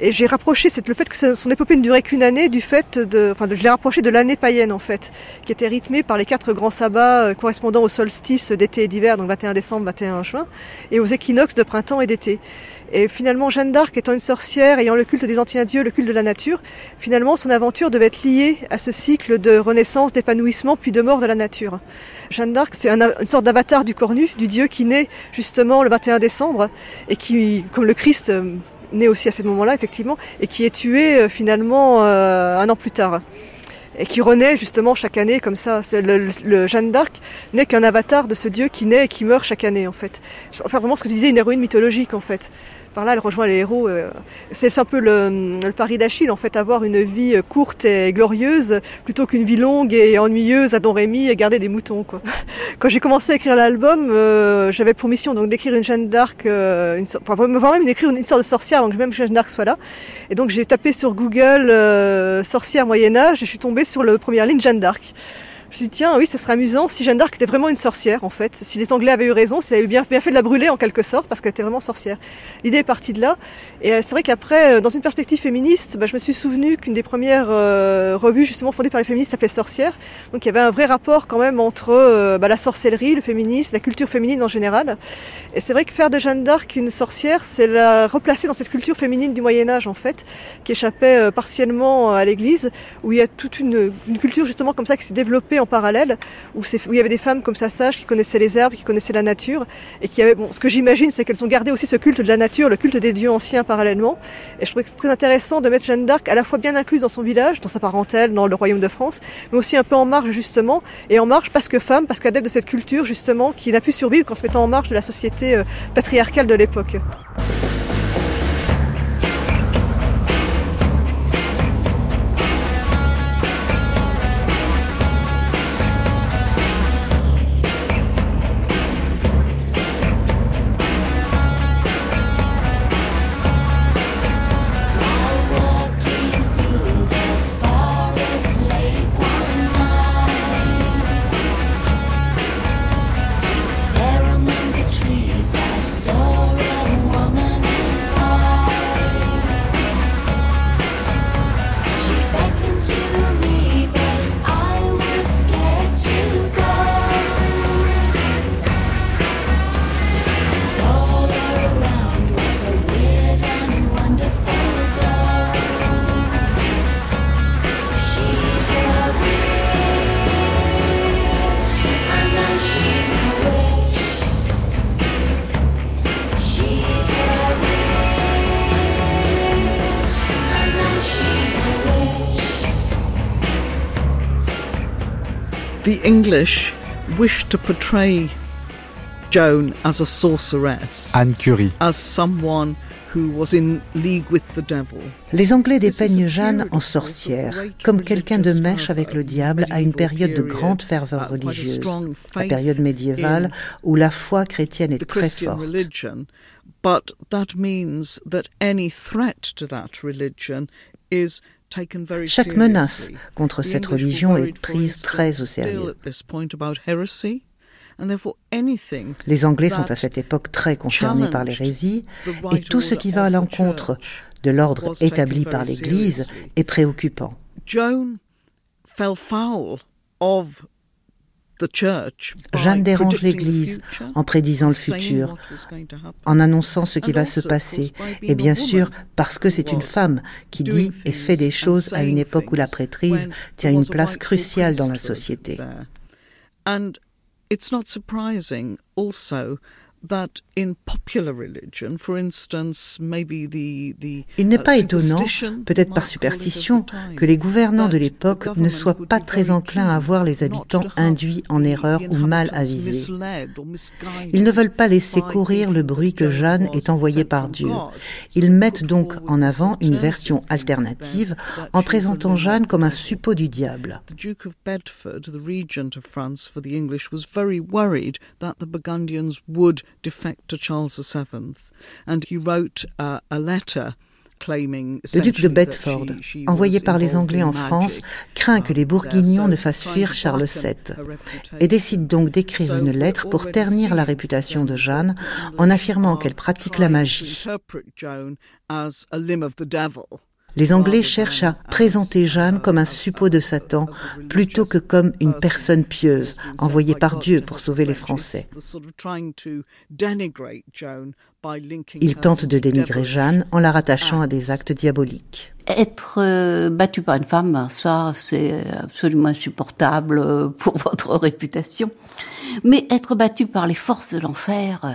Et j'ai rapproché cette- le fait que son épopée ne durait qu'une année du fait de, enfin, je l'ai rapproché de l'année païenne en fait, qui était rythmée par les quatre grands sabbats euh, correspondant aux solstices d'été et d'hiver, donc 21 décembre, 21 juin, et aux équinoxes de printemps et d'été. Et finalement, Jeanne d'Arc étant une sorcière, ayant le culte des anciens dieux, le culte de la nature, finalement, son aventure devait être liée à ce cycle de renaissance, d'épanouissement, puis de mort de la nature. Jeanne d'Arc, c'est un- une sorte d'avatar du cornu, du dieu qui naît justement le 21 décembre, et qui, comme le Christ, euh, né aussi à ce moment-là, effectivement, et qui est tué euh, finalement euh, un an plus tard. Et qui renaît justement chaque année comme ça. Le Jeanne d'Arc n'est qu'un avatar de ce dieu qui naît et qui meurt chaque année en fait. Enfin vraiment ce que tu disais, une héroïne mythologique en fait. Par là, elle rejoint les héros. euh, C'est un peu le, pari d'Achille en fait, avoir une vie courte et glorieuse plutôt qu'une vie longue et ennuyeuse à Don Rémy et garder des moutons. Quand j'ai commencé à écrire l'album, euh, j'avais pour mission donc d'écrire une Jeanne d'Arc, euh, enfin même d'écrire une histoire de sorcière avant que même Jeanne d'Arc soit là. Et donc j'ai tapé sur Google euh, sorcière Moyen Âge et je suis tombée sur le première ligne Jeanne d'Arc. Je me suis dit, tiens, oui, ce serait amusant si Jeanne d'Arc était vraiment une sorcière, en fait. Si les Anglais avaient eu raison, s'ils avaient bien, bien fait de la brûler, en quelque sorte, parce qu'elle était vraiment sorcière. L'idée est partie de là. Et euh, c'est vrai qu'après, euh, dans une perspective féministe, bah, je me suis souvenu qu'une des premières euh, revues, justement, fondées par les féministes s'appelait Sorcière. Donc il y avait un vrai rapport, quand même, entre bah, la sorcellerie, le féminisme, la culture féminine en général. Et c'est vrai que faire de Jeanne d'Arc une sorcière, c'est la replacer dans cette culture féminine du Moyen-Âge, en fait, qui échappait partiellement à l'Église, où il y a toute une culture, justement, comme ça, qui s'est développée en parallèle, où, il y avait des femmes comme ça sages qui connaissaient les herbes, qui connaissaient la nature, et qui avaient, bon, ce que j'imagine, c'est qu'elles ont gardé aussi ce culte de la nature, le culte des dieux anciens parallèlement. Et je trouvais que c'est très intéressant de mettre Jeanne d'Arc à la fois bien incluse dans son village, dans sa parentèle, dans le royaume de France, mais aussi un peu en marge, justement, et en marge parce que femme, parce qu'adepte de cette culture, justement, qui n'a pu survivre qu'en se mettant en marge de la société euh, patriarcale de l'époque. The English wished to portray Joan as a sorceress, Anne Curie. as someone who was in league with the devil. Les Anglais dépeignent Jeanne en sorcière, comme quelqu'un de mèche avec le diable à une période de grande ferveur religieuse, la période médiévale où la foi chrétienne est très forte. religion, but that means that any threat to that religion is Chaque menace contre cette religion est prise très au sérieux. Les Anglais sont à cette époque très concernés par l'hérésie et tout ce qui va à l'encontre de l'ordre établi par l'Église est préoccupant. Jeanne dérange l'Église en prédisant le futur, en annonçant ce qui va se passer, et bien sûr parce que c'est une femme qui dit et fait des choses à une époque où la prêtrise tient une place cruciale dans la société. There. And it's not surprising also that in popular religion, for instance, maybe the, the Il n'est uh, pas étonnant, peut-être par superstition, que les gouvernants de l'époque ne soient pas très very enclins à voir les habitants induits en erreur ou mal avisés. Ils ne veulent pas laisser courir le bruit que Jeanne est envoyée par Dieu. Ils mettent donc en avant une version alternative en présentant Jeanne comme un suppôt du diable. Bedford, the regent of France for the English, was very worried that the Burgundians would defect to Charles VII, and he wrote uh, a letter Le duc de Bedford, envoyé par les Anglais en France, craint que les uh, Bourguignons ne fassent fuir Charles VII et décide donc d'écrire une lettre pour ternir la réputation de Jeanne en affirmant qu'elle pratique la magie. Les Anglais cherchent à présenter Jeanne comme un suppôt de Satan plutôt que comme une personne pieuse envoyée par Dieu pour sauver les Français. Ils tentent de dénigrer Jeanne en la rattachant à des actes diaboliques. Être euh, battu par une femme, ça c'est absolument insupportable euh, pour votre réputation. Mais être battu par les forces de l'enfer, euh,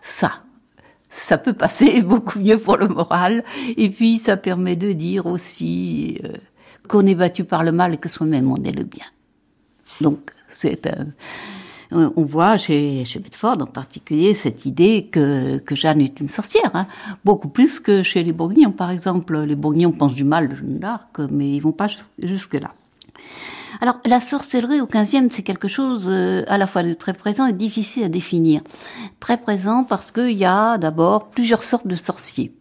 ça, ça peut passer beaucoup mieux pour le moral. Et puis, ça permet de dire aussi euh, qu'on est battu par le mal et que soi-même on est le bien. Donc, c'est un, on voit chez, Bedford en particulier cette idée que, que Jeanne est une sorcière, hein. beaucoup plus que chez les Bourguignons par exemple. Les Bourguignons pensent du mal de Jeanne d'Arc, mais ils vont pas jusque-là. Alors la sorcellerie au XVe, c'est quelque chose euh, à la fois de très présent et difficile à définir. Très présent parce qu'il y a d'abord plusieurs sortes de sorciers.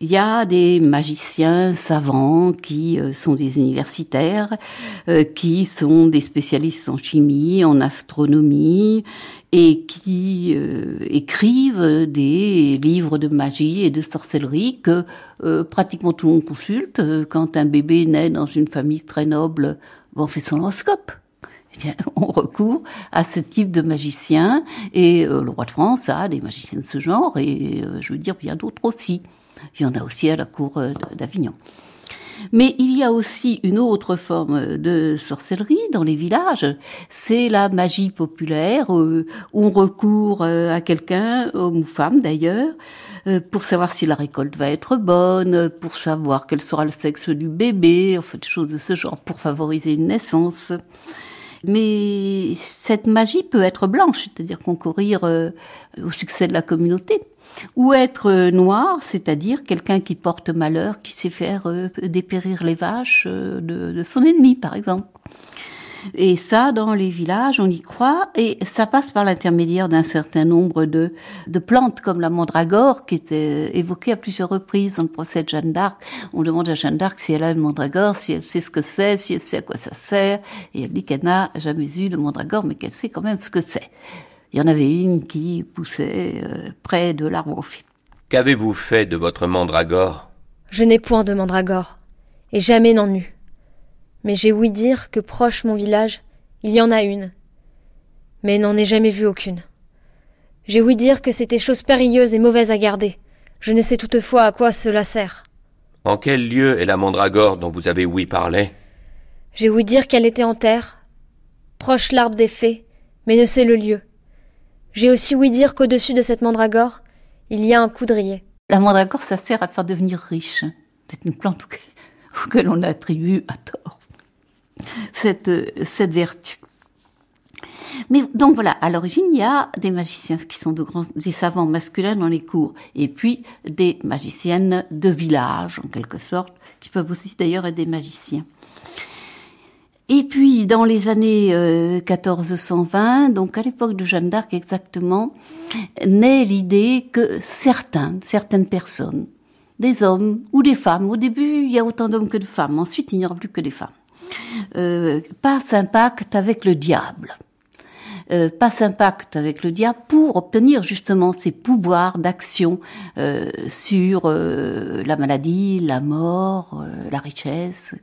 Il y a des magiciens savants qui euh, sont des universitaires, euh, qui sont des spécialistes en chimie, en astronomie, et qui écrivent des livres de magie et de sorcellerie que pratiquement tout le monde consulte. Quand un bébé naît dans une famille très noble, on fait son horoscope. Eh on recourt à ce type de magicien et euh, le roi de France a des magiciens de ce genre et euh, je veux dire bien d'autres aussi. Il y en a aussi à la cour euh, d'Avignon. Mais il y a aussi une autre forme de sorcellerie dans les villages, c'est la magie populaire, où on recourt à quelqu'un, homme ou femme d'ailleurs, pour savoir si la récolte va être bonne, pour savoir quel sera le sexe du bébé, en fait, des choses de ce genre, pour favoriser une naissance. Mais cette magie peut être blanche, c'est-à-dire concourir euh, au succès de la communauté, ou être euh, noire, c'est-à-dire quelqu'un qui porte malheur, qui sait faire euh, dépérir les vaches de, son ennemi, par exemple. Et ça, dans les villages, on y croit, et ça passe par l'intermédiaire d'un certain nombre de, de plantes, comme la mandragore, qui était évoquée à plusieurs reprises dans le procès de Jeanne d'Arc. On demande à Jeanne d'Arc si elle a une mandragore, si elle sait ce que c'est, si elle sait à quoi ça sert, et elle dit qu'elle n'a jamais eu de mandragore, mais qu'elle sait quand même ce que c'est. Il y en avait une qui poussait euh, près de l'arbre au fil. Qu'avez-vous fait de votre mandragore? Je n'ai point de mandragore, et jamais n'en eus mais j'ai ouï dire que proche mon village, il y en a une, mais n'en ai jamais vu aucune. J'ai ouï dire que c'était chose périlleuse et mauvaise à garder. Je ne sais toutefois à quoi cela sert. En quel lieu est la mandragore dont vous avez ouï parler? J'ai ouï dire qu'elle était en terre, proche l'arbre des fées, mais ne sais le lieu. J'ai aussi ouï dire qu'au-dessus de cette mandragore, il y a un coudrier. La mandragore, ça sert à faire devenir riche. C'est une plante que l'on attribue à tort cette, cette vertu. Mais donc voilà, à l'origine, il y a des magiciens qui sont de grands, des savants masculins dans les cours, et puis des magiciennes de village, en quelque sorte, qui peuvent aussi d'ailleurs être des magiciens. Et puis, dans les années 1420, euh, donc à l'époque de Jeanne d'Arc exactement, naît l'idée que certains, certaines personnes, des hommes ou des femmes, au début il y a autant d'hommes que de femmes, ensuite il n'y aura plus que des femmes, euh, passe un pacte avec le diable. Euh, passe un pacte avec le diable pour obtenir justement ses pouvoirs d'action euh, sur euh, la maladie, la mort, euh, la richesse.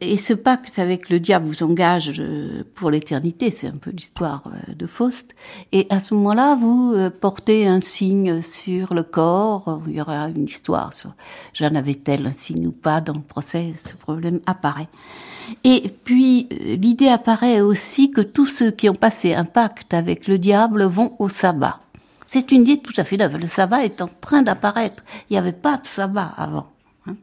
Et ce pacte avec le diable vous engage euh, pour l'éternité, c'est un peu l'histoire euh, de Faust. Et à ce moment-là, vous euh, portez un signe sur le corps. Il y aura une histoire sur j'en avais-elle un signe ou pas dans le procès. Ce problème apparaît. Et puis l'idée apparaît aussi que tous ceux qui ont passé un pacte avec le diable vont au sabbat. C'est une idée tout à fait neuve. Le sabbat est en train d'apparaître. Il n'y avait pas de sabbat avant. Hein.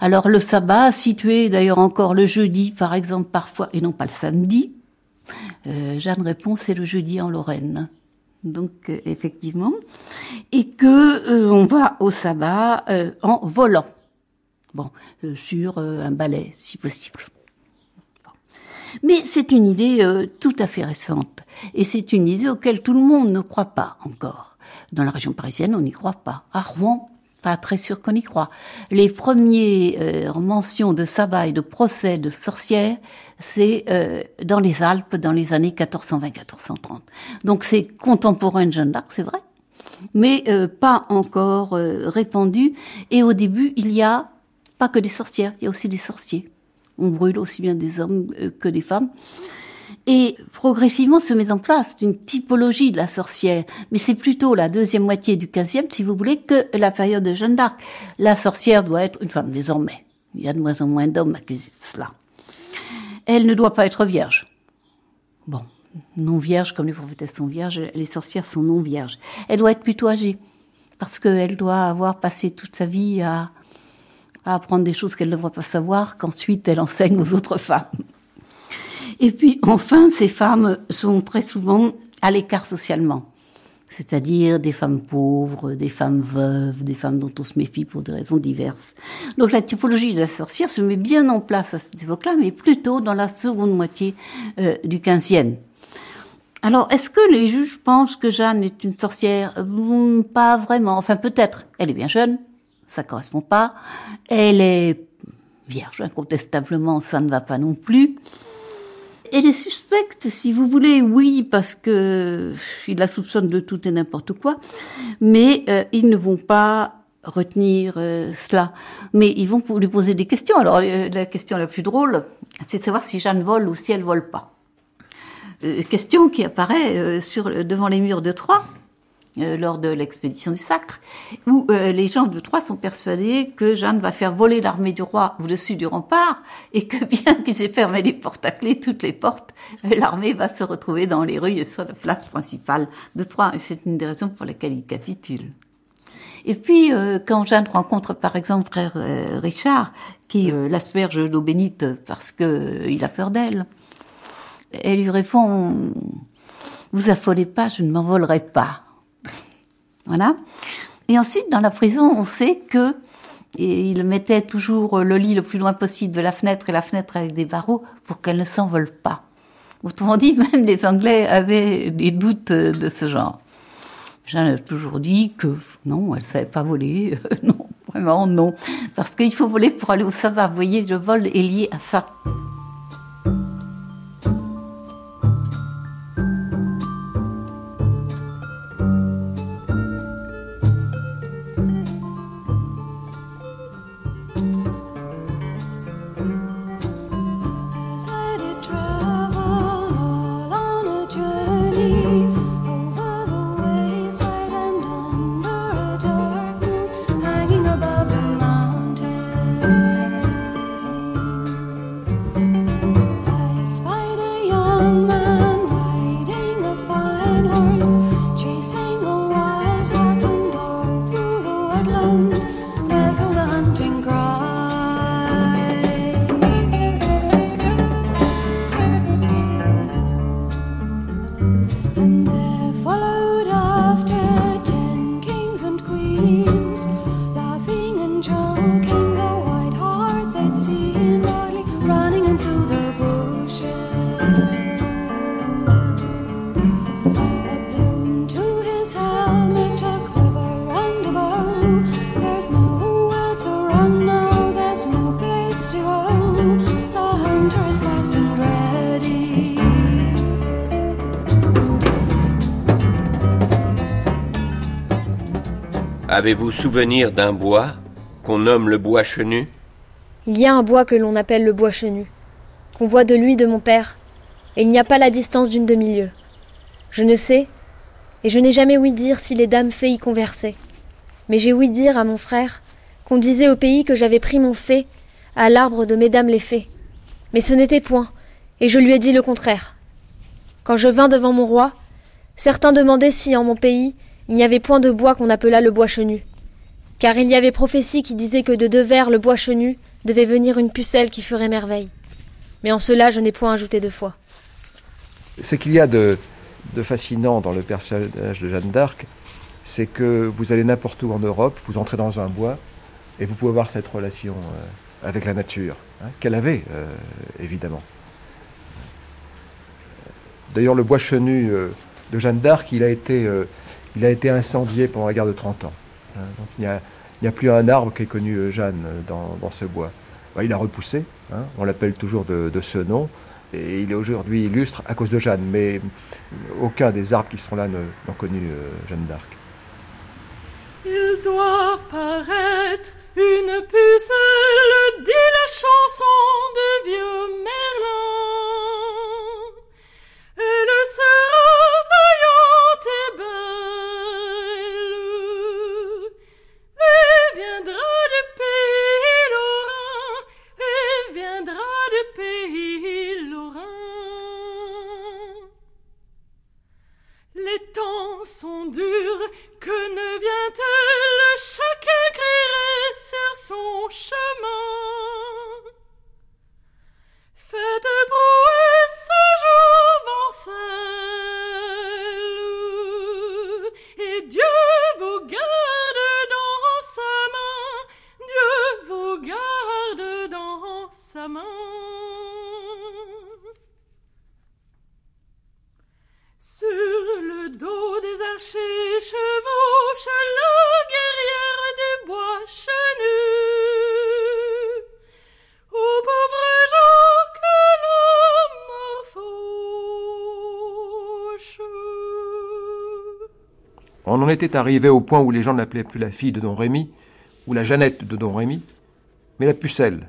Alors le sabbat, situé d'ailleurs encore le jeudi, par exemple, parfois, et non pas le samedi, euh, Jeanne répond, c'est le jeudi en Lorraine. Donc euh, effectivement, et que euh, on va au sabbat en volant, bon, sur un balai si possible. Mais c'est une idée tout à fait récente, et c'est une idée auquel tout le monde ne croit pas encore. Dans la région parisienne, on n'y croit pas. À Rouen, très sûr qu'on y croit. Les premiers euh, mentions de sabbat et de procès de sorcières, c'est euh, dans les Alpes dans les années 1420-1430. Donc c'est contemporain de Jeanne d'Arc, c'est vrai, mais euh, pas encore répandu. Et au début, il y a pas que des sorcières, il y a aussi des sorciers. On brûle aussi bien des hommes que des femmes. Et progressivement se met en place une typologie de la sorcière. Mais c'est plutôt la deuxième moitié du XVe, si vous voulez, que la période de Jeanne d'Arc. La sorcière doit être une femme désormais. Il y a de moins en moins d'hommes accusés de cela. Elle ne doit pas être vierge. Bon, non vierge comme les prophétesses sont vierges, les sorcières sont non vierges. Elle doit être plutôt âgée. parce qu'elle doit avoir passé toute sa vie à, à apprendre des choses qu'elle ne devrait pas savoir, qu'ensuite elle enseigne aux autres femmes. Et puis enfin, ces femmes sont très souvent à l'écart socialement c'est-à-dire des femmes pauvres, des femmes veuves, des femmes dont on se méfie pour des raisons diverses. Donc la typologie de la sorcière se met bien en place à cette époque-là, mais plutôt dans la seconde moitié euh, du XVe. Alors, est-ce que les juges pensent que Jeanne est une sorcière? Hmm, Pas vraiment. Enfin, peut-être. Elle est bien jeune, ça correspond pas. Elle est vierge, incontestablement, ça ne va pas non plus. Elle est suspecte, si vous voulez, oui, parce que il la soupçonne de tout et n'importe quoi, mais euh, ils ne vont pas retenir euh, cela. Mais ils vont lui poser des questions. Alors euh, la question la plus drôle, c'est de savoir si Jeanne vole ou si elle vole pas. question qui apparaît devant les murs de Troyes euh, lors de l'expédition du Sacre, où euh, les gens de Troyes sont persuadés que Jeanne va faire voler l'armée du roi au-dessus du rempart, et que bien qu'ils aient fermé les portes à clé, toutes les portes, euh, l'armée va se retrouver dans les rues et sur la place principale de Troyes. C'est une des raisons pour lesquelles il capitule. Et puis, quand Jeanne rencontre par exemple frère Richard, qui l'asperge d'eau bénite parce que il a peur d'elle, elle lui répond Vous affolez pas, je ne m'envolerai pas. Voilà. Et ensuite, dans la prison, on sait que il mettait toujours le lit le plus loin possible de la fenêtre et la fenêtre avec des barreaux pour qu'elle ne s'envole pas. Autrement dit, même les Anglais avaient des doutes de ce genre. J'en ai toujours dit que non, elle savait pas voler. non, vraiment non. Parce qu'il faut voler pour aller au savoir. Vous voyez, le vol est lié à ça. Avez-vous souvenir d'un bois qu'on nomme le bois chenu? Il y a un bois que l'on appelle le bois chenu, qu'on voit de lui de mon père, et il n'y a pas la distance d'une demi-lieue. Je ne sais, et je n'ai jamais ouï dire si les dames fées y conversaient. Mais j'ai ouï dire à mon frère qu'on disait au pays que j'avais pris mon fée à l'arbre de mesdames les fées. Mais ce n'était point, et je lui ai dit le contraire. Quand je vins devant mon roi, certains demandaient si en mon pays il n'y avait point de bois qu'on appela le bois chenu. Car il y avait prophétie qui disait que de deux vers le bois chenu devait venir une pucelle qui ferait merveille. Mais en cela, je n'ai point ajouté de foi. Ce qu'il y a de, fascinant dans le personnage de Jeanne d'Arc, c'est que vous allez n'importe où en Europe, vous entrez dans un bois, et vous pouvez voir cette relation euh, avec la nature, hein, qu'elle avait, euh, évidemment. D'ailleurs, le bois chenu euh, de Jeanne d'Arc, il a été il a été incendié pendant la guerre de 30 ans. Hein, donc il n'y a, plus un arbre qui ait connu euh, Jeanne euh, dans, ce bois. Bah, il a repoussé, hein, on l'appelle toujours de, ce nom, et il est aujourd'hui illustre à cause de Jeanne, mais aucun des arbres qui sont là n'ont connu euh, Jeanne d'Arc. Il doit paraître une pucelle, dit la chanson de vieux Merlin. Elle sera vaillante et belle, Les temps sont durs, que ne vient-elle Chacun crierait sur son chemin. Faites brouer ce jour et Dieu vous garde dans sa main, Dieu vous garde dans sa main. Chercher chevauche la guerrière des bois chenus. Aux pauvres gens que l'homme fauche. On en était arrivé au point où les gens n'appelaient plus la fille de Don Rémy, ou la Jeannette de Don Rémy, mais la pucelle.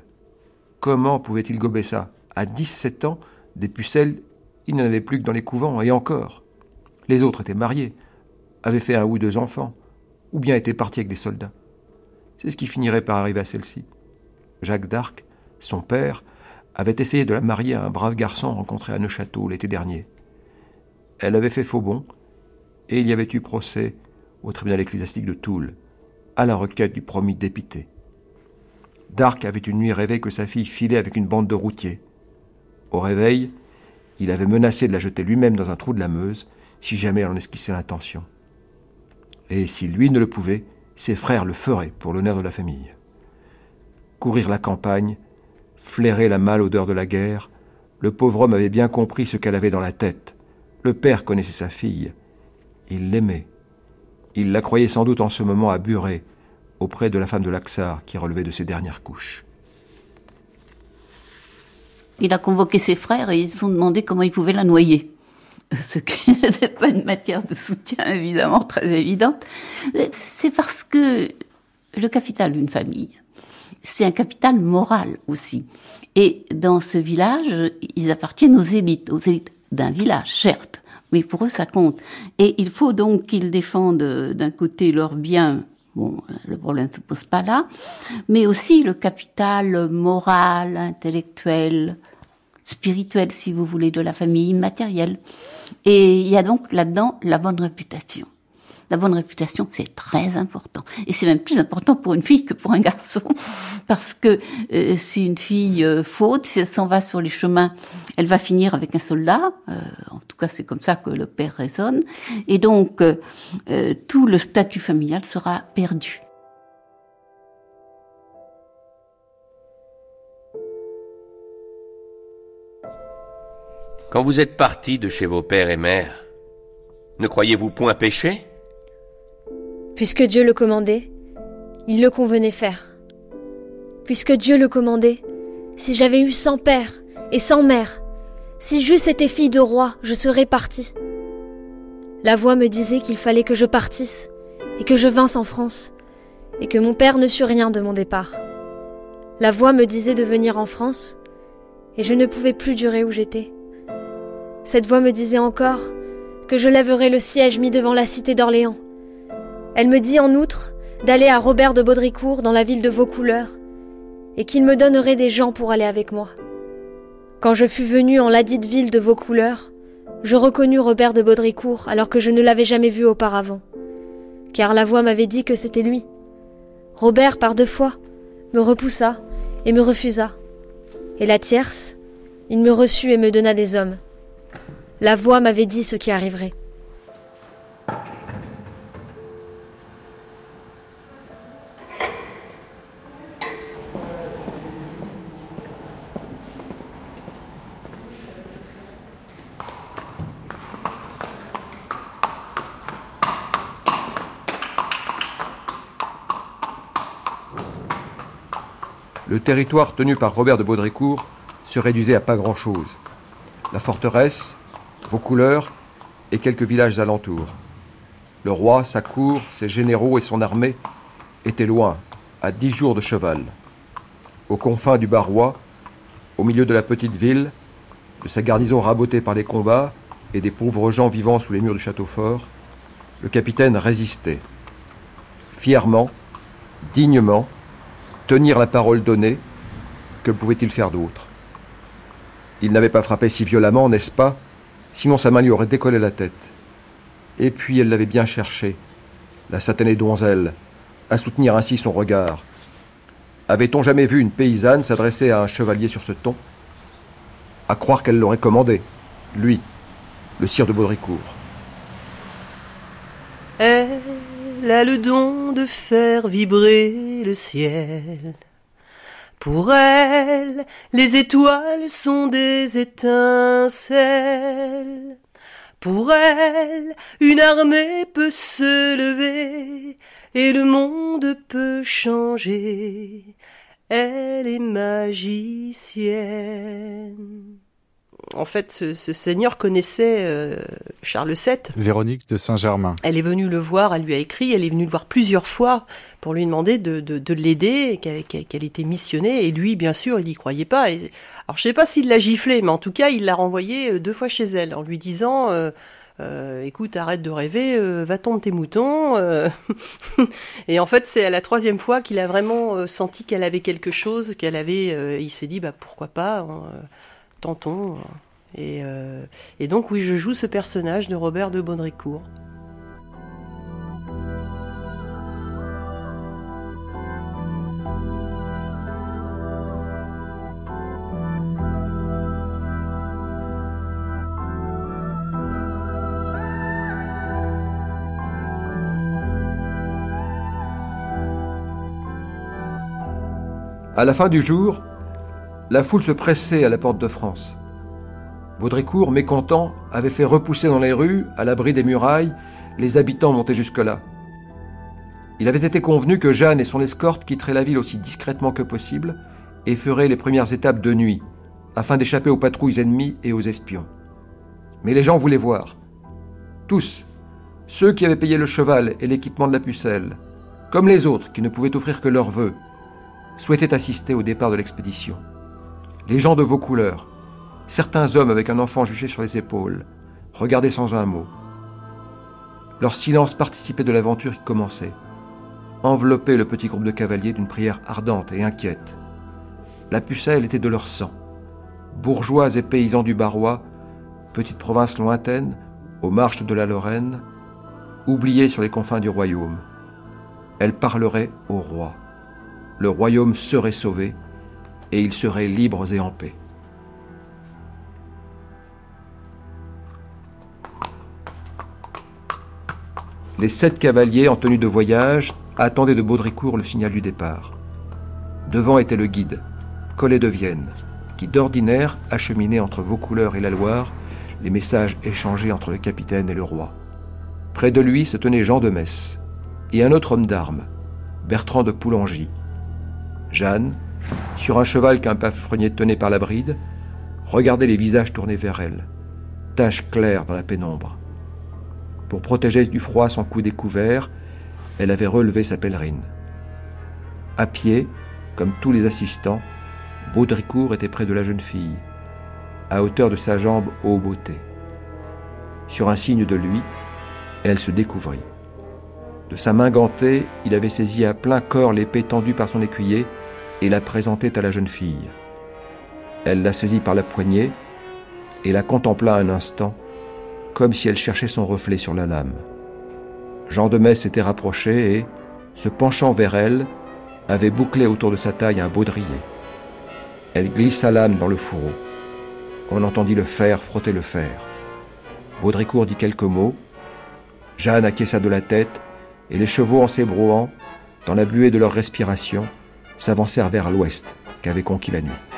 Comment pouvait-il gober ça? À 17 ans, des pucelles, il n'y avait plus que dans les couvents, et encore. Les autres étaient mariés, avaient fait un ou deux enfants, ou bien étaient partis avec des soldats. C'est ce qui finirait par arriver à celle-ci. Jacques d'Arc, son père, avait essayé de la marier à un brave garçon rencontré à Neuchâteau l'été dernier. Elle avait fait faux bond, et il y avait eu procès au tribunal ecclésiastique de Toul, à la requête du promis dépité. D'Arc avait une nuit rêvé que sa fille filait avec une bande de routiers. Au réveil, il avait menacé de la jeter lui-même dans un trou de la Meuse si jamais elle en esquissait l'intention. Et si lui ne le pouvait, ses frères le feraient pour l'honneur de la famille. Courir la campagne, flairer la mâle odeur de la guerre, le pauvre homme avait bien compris ce qu'elle avait dans la tête. Le père connaissait sa fille. Il l'aimait. Il la croyait sans doute en ce moment à Buret, auprès de la femme de l'Axar qui relevait de ses dernières couches. Il a convoqué ses frères et ils se sont demandé comment ils pouvaient la noyer. Ce qui n'était pas une matière de soutien évidemment très évidente. C'est parce que le capital d'une famille, c'est un capital moral aussi. Et dans ce village, ils appartiennent aux élites, aux élites d'un village, certes, mais pour eux ça compte. Et il faut donc qu'ils défendent d'un côté leurs biens Bon, le problème ne se pose pas là, mais aussi le capital moral, intellectuel, spirituel, si vous voulez, de la famille, matérielle. Et il y a donc là-dedans la bonne réputation. La bonne réputation, c'est très important. Et c'est même plus important pour une fille que pour un garçon. Parce que euh, si une fille euh, faute, si elle s'en va sur les chemins, elle va finir avec un soldat. Euh, en tout cas, c'est comme ça que le père raisonne. Et donc, tout le statut familial sera perdu. Quand vous êtes parti de chez vos pères et mères, ne croyez-vous point pécher Puisque Dieu le commandait, il le convenait faire. Puisque Dieu le commandait, si j'avais eu cent pères et cent mères, si j'eusse été fille de roi, je serais partie. La voix me disait qu'il fallait que je partisse, et que je vinsse en France, et que mon père ne sût rien de mon départ. La voix me disait de venir en France, et je ne pouvais plus durer où j'étais. Cette voix me disait encore que je lèverais le siège mis devant la cité d'Orléans. Elle me dit en outre d'aller à Robert de Baudricourt dans la ville de Vaucouleurs, et qu'il me donnerait des gens pour aller avec moi. Quand je fus venu en ladite ville de Vaucouleurs, je reconnus Robert de Baudricourt alors que je ne l'avais jamais vu auparavant, car la voix m'avait dit que c'était lui. Robert, par deux fois, me repoussa et me refusa. Et la tierce, il me reçut et me donna des hommes. La voix m'avait dit ce qui arriverait. Le territoire tenu par Robert de Baudricourt se réduisait à pas grand-chose. La forteresse, Vaucouleurs et quelques villages alentours. Le roi, sa cour, ses généraux et son armée étaient loin, à dix jours de cheval. Aux confins du Barrois, au milieu de la petite ville, de sa garnison rabotée par les combats et des pauvres gens vivant sous les murs du château fort, le capitaine résistait. Fièrement, dignement, tenir la parole donnée, que pouvait-il faire d'autre? Il n'avait pas frappé si violemment, n'est-ce pas? Sinon sa main lui aurait décollé la tête. Et puis elle l'avait bien cherché, la satanée donzelle, à soutenir ainsi son regard. Avait-on jamais vu une paysanne s'adresser à un chevalier sur ce ton? À croire qu'elle l'aurait commandé, lui, le sire de Baudricourt. Elle a le don de faire vibrer le ciel. Pour elle, les étoiles sont des étincelles. Pour elle, une armée peut se lever et le monde peut changer. Elle est magicienne en fait, ce, seigneur connaissait euh, Charles VII. Véronique de Saint-Germain. Elle est venue le voir, elle lui a écrit, elle est venue le voir plusieurs fois pour lui demander de, l'aider, qu'elle était missionnée. Et lui, bien sûr, il n'y croyait pas. alors, je ne sais pas s'il l'a giflé, mais en tout cas, il l'a renvoyé euh, deux fois chez elle en lui disant... Euh, écoute, arrête de rêver, va tondre tes moutons. et en fait, c'est à la troisième fois qu'il a vraiment senti qu'elle avait quelque chose, qu'elle avait. il s'est dit, bah pourquoi pas. Hein, tantôt. Et, euh, et, donc oui, je joue ce personnage de Robert de Baudricourt. À la fin du jour, la foule se pressait à la porte de France. Baudricourt, mécontent, avait fait repousser dans les rues, à l'abri des murailles, les habitants montés jusque-là. Il avait été convenu que Jeanne et son escorte quitteraient la ville aussi discrètement que possible et feraient les premières étapes de nuit, afin d'échapper aux patrouilles ennemies et aux espions. Mais les gens voulaient voir. Tous, ceux qui avaient payé le cheval et l'équipement de la pucelle, comme les autres qui ne pouvaient offrir que leurs vœux, souhaitaient assister au départ de l'expédition les gens de vos couleurs, certains hommes avec un enfant juché sur les épaules, regardaient sans un mot. Leur silence participait de l'aventure qui commençait, enveloppait le petit groupe de cavaliers d'une prière ardente et inquiète. La pucelle était de leur sang. Bourgeois et paysans du Barrois, petite province lointaine, aux marches de la Lorraine, oubliée sur les confins du royaume. Elle parlerait au roi. Le royaume serait sauvé, et ils seraient libres et en paix. Les sept cavaliers en tenue de voyage attendaient de Baudricourt le signal du départ. Devant était le guide, Collet de Vienne, qui d'ordinaire acheminait entre Vaucouleurs et la Loire les messages échangés entre le capitaine et le roi. Près de lui se tenait Jean de Metz et un autre homme d'armes, Bertrand de Poulangy. Jeanne, sur un cheval qu'un palefrenier tenait par la bride, regardait les visages tournés vers elle, taches claires dans la pénombre. Pour protéger du froid son cou découvert, elle avait relevé sa pèlerine. À pied, comme tous les assistants, Baudricourt était près de la jeune fille, à hauteur de sa jambe haut beauté. Sur un signe de lui, elle se découvrit. De sa main gantée, il avait saisi à plein corps l'épée tendue par son écuyer et la présentait à la jeune fille. Elle la saisit par la poignée et la contempla un instant, comme si elle cherchait son reflet sur la lame. Jean de Metz s'était rapproché et, se penchant vers elle, avait bouclé autour de sa taille un baudrier. Elle glissa l'âme dans le fourreau. On entendit le fer frotter le fer. Baudricourt dit quelques mots. Jeanne acquiesça de la tête, et les chevaux en s'ébrouant, dans la buée de leur respiration, s'avancèrent vers l'ouest qu'avait conquis la nuit.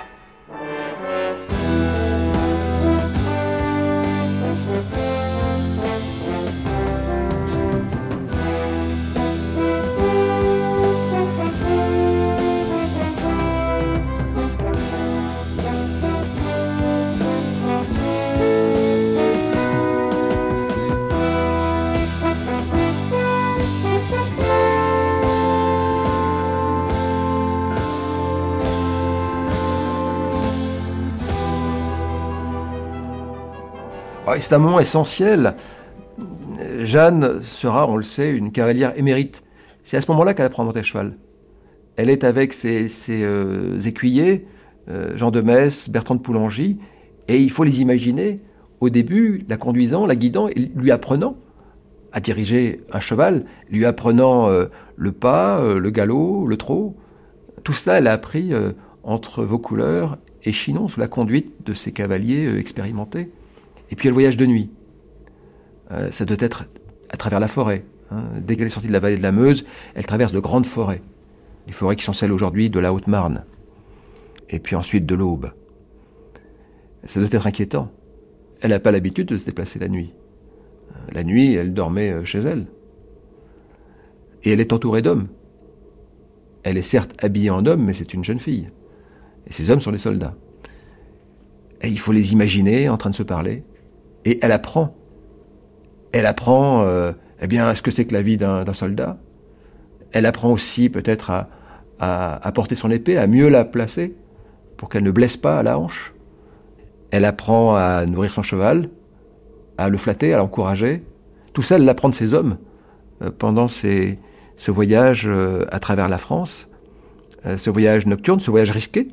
C'est un moment essentiel. Jeanne sera, on le sait, une cavalière émérite. C'est à ce moment-là qu'elle apprend à monter à cheval. Elle est avec ses, euh, écuyers, euh, Jean de Metz, Bertrand de Poulangy, et il faut les imaginer au début, la conduisant, la guidant, et lui apprenant à diriger un cheval, lui apprenant euh, le pas, le galop, le trot. Tout cela, elle a appris entre Vaucouleurs et Chinon sous la conduite de ces cavaliers expérimentés. Et puis elle voyage de nuit. Euh, ça doit être à travers la forêt. Hein. Dès qu'elle est sortie de la vallée de la Meuse, elle traverse de grandes forêts. Les forêts qui sont celles aujourd'hui de la Haute-Marne. Et puis ensuite de l'Aube. Ça doit être inquiétant. Elle n'a pas l'habitude de se déplacer la nuit. La nuit, elle dormait euh, chez elle. Et elle est entourée d'hommes. Elle est certes habillée en homme, mais c'est une jeune fille. Et ces hommes sont des soldats. Et il faut les imaginer en train de se parler. Et elle apprend. Elle apprend, euh, eh bien, ce que c'est que la vie d'un soldat. Elle apprend aussi peut-être à, porter son épée, à mieux la placer pour qu'elle ne blesse pas à la hanche. Elle apprend à nourrir son cheval, à le flatter, à l'encourager. Tout ça, elle l'apprend de ses hommes euh, pendant ce voyage euh, à travers la France, ce voyage nocturne, ce voyage risqué.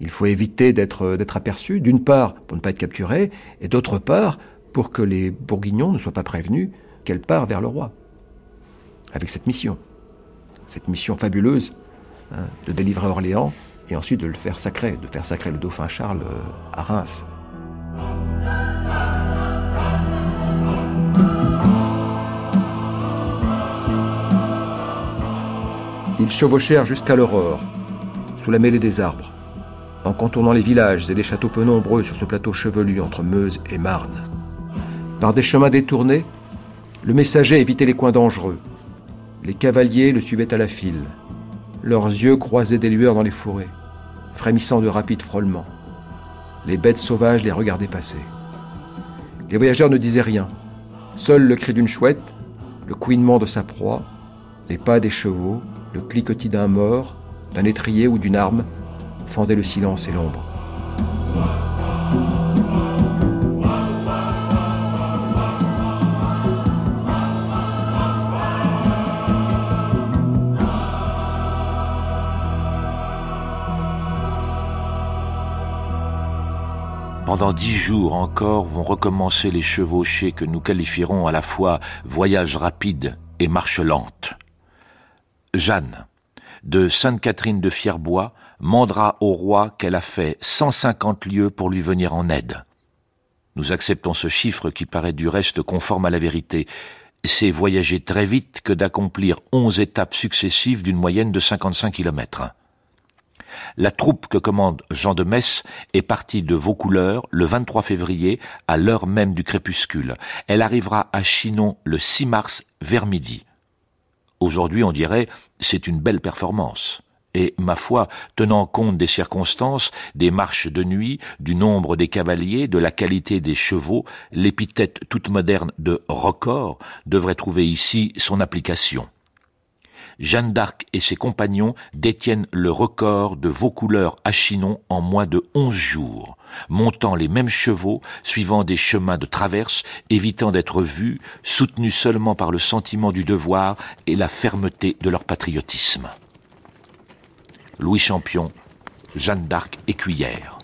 Il faut éviter d'être aperçu, d'une part pour ne pas être capturé, et d'autre part pour que les Bourguignons ne soient pas prévenus qu'elle part vers le roi, avec cette mission, cette mission fabuleuse hein, de délivrer Orléans et ensuite de le faire sacrer, de faire sacrer le dauphin Charles euh, à Reims. Ils chevauchèrent jusqu'à l'aurore, sous la mêlée des arbres, en contournant les villages et les châteaux peu nombreux sur ce plateau chevelu entre Meuse et Marne. Par des chemins détournés, le messager évitait les coins dangereux. Les cavaliers le suivaient à la file. Leurs yeux croisaient des lueurs dans les fourrés, frémissant de rapides frôlements. Les bêtes sauvages les regardaient passer. Les voyageurs ne disaient rien. Seul le cri d'une chouette, le couinement de sa proie, les pas des chevaux, le cliquetis d'un mort, d'un étrier ou d'une arme fendaient le silence et l'ombre. Pendant dix jours encore vont recommencer les chevauchées que nous qualifierons à la fois voyage rapide et marche lente. Jeanne, de Sainte-Catherine de Fierbois, mandera au roi qu'elle a fait 150 lieues pour lui venir en aide. Nous acceptons ce chiffre qui paraît du reste conforme à la vérité. C'est voyager très vite que d'accomplir onze étapes successives d'une moyenne de 55 kilomètres. La troupe que commande Jean de Metz est partie de Vaucouleurs le 23 février à l'heure même du crépuscule. Elle arrivera à Chinon le 6 mars vers midi. Aujourd'hui, on dirait, c'est une belle performance. Et, ma foi, tenant compte des circonstances, des marches de nuit, du nombre des cavaliers, de la qualité des chevaux, l'épithète toute moderne de record devrait trouver ici son application. Jeanne d'Arc et ses compagnons détiennent le record de Vaucouleurs à Chinon en moins de onze jours, montant les mêmes chevaux, suivant des chemins de traverse, évitant d'être vus, soutenus seulement par le sentiment du devoir et la fermeté de leur patriotisme. Louis Champion, Jeanne d'Arc écuyère.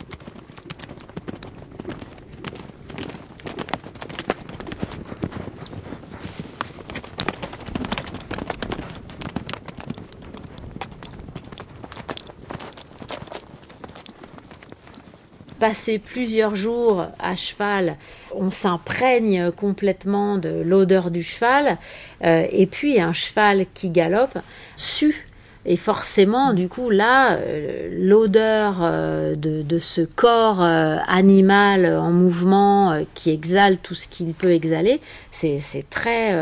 passer plusieurs jours à cheval, on s'imprègne complètement de l'odeur du cheval. Euh, et puis un cheval qui galope sue. Et forcément, du coup, là, euh, l'odeur euh, de, ce corps animal en mouvement qui exhale tout ce qu'il peut exhaler, c'est très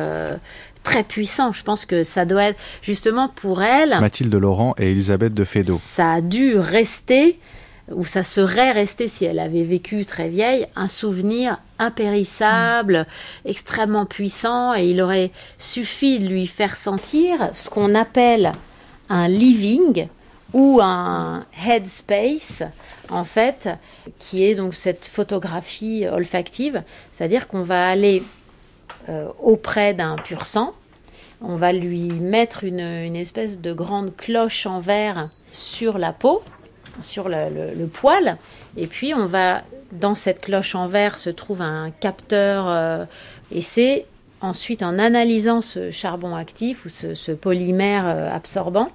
très puissant. Je pense que ça doit être justement pour elle. Mathilde Laurent et Elisabeth de Fédot. Ça a dû rester où ça serait resté, si elle avait vécu très vieille, un souvenir impérissable, extrêmement puissant, et il aurait suffi de lui faire sentir ce qu'on appelle un living ou un headspace, en fait, qui est donc cette photographie olfactive, c'est-à-dire qu'on va aller euh, auprès d'un pur sang, on va lui mettre une, une espèce de grande cloche en verre sur la peau, sur le, poil. Et puis on va, dans cette cloche en verre se trouve un capteur. Euh, et c'est ensuite en analysant ce charbon actif ou ce, polymère euh, absorbant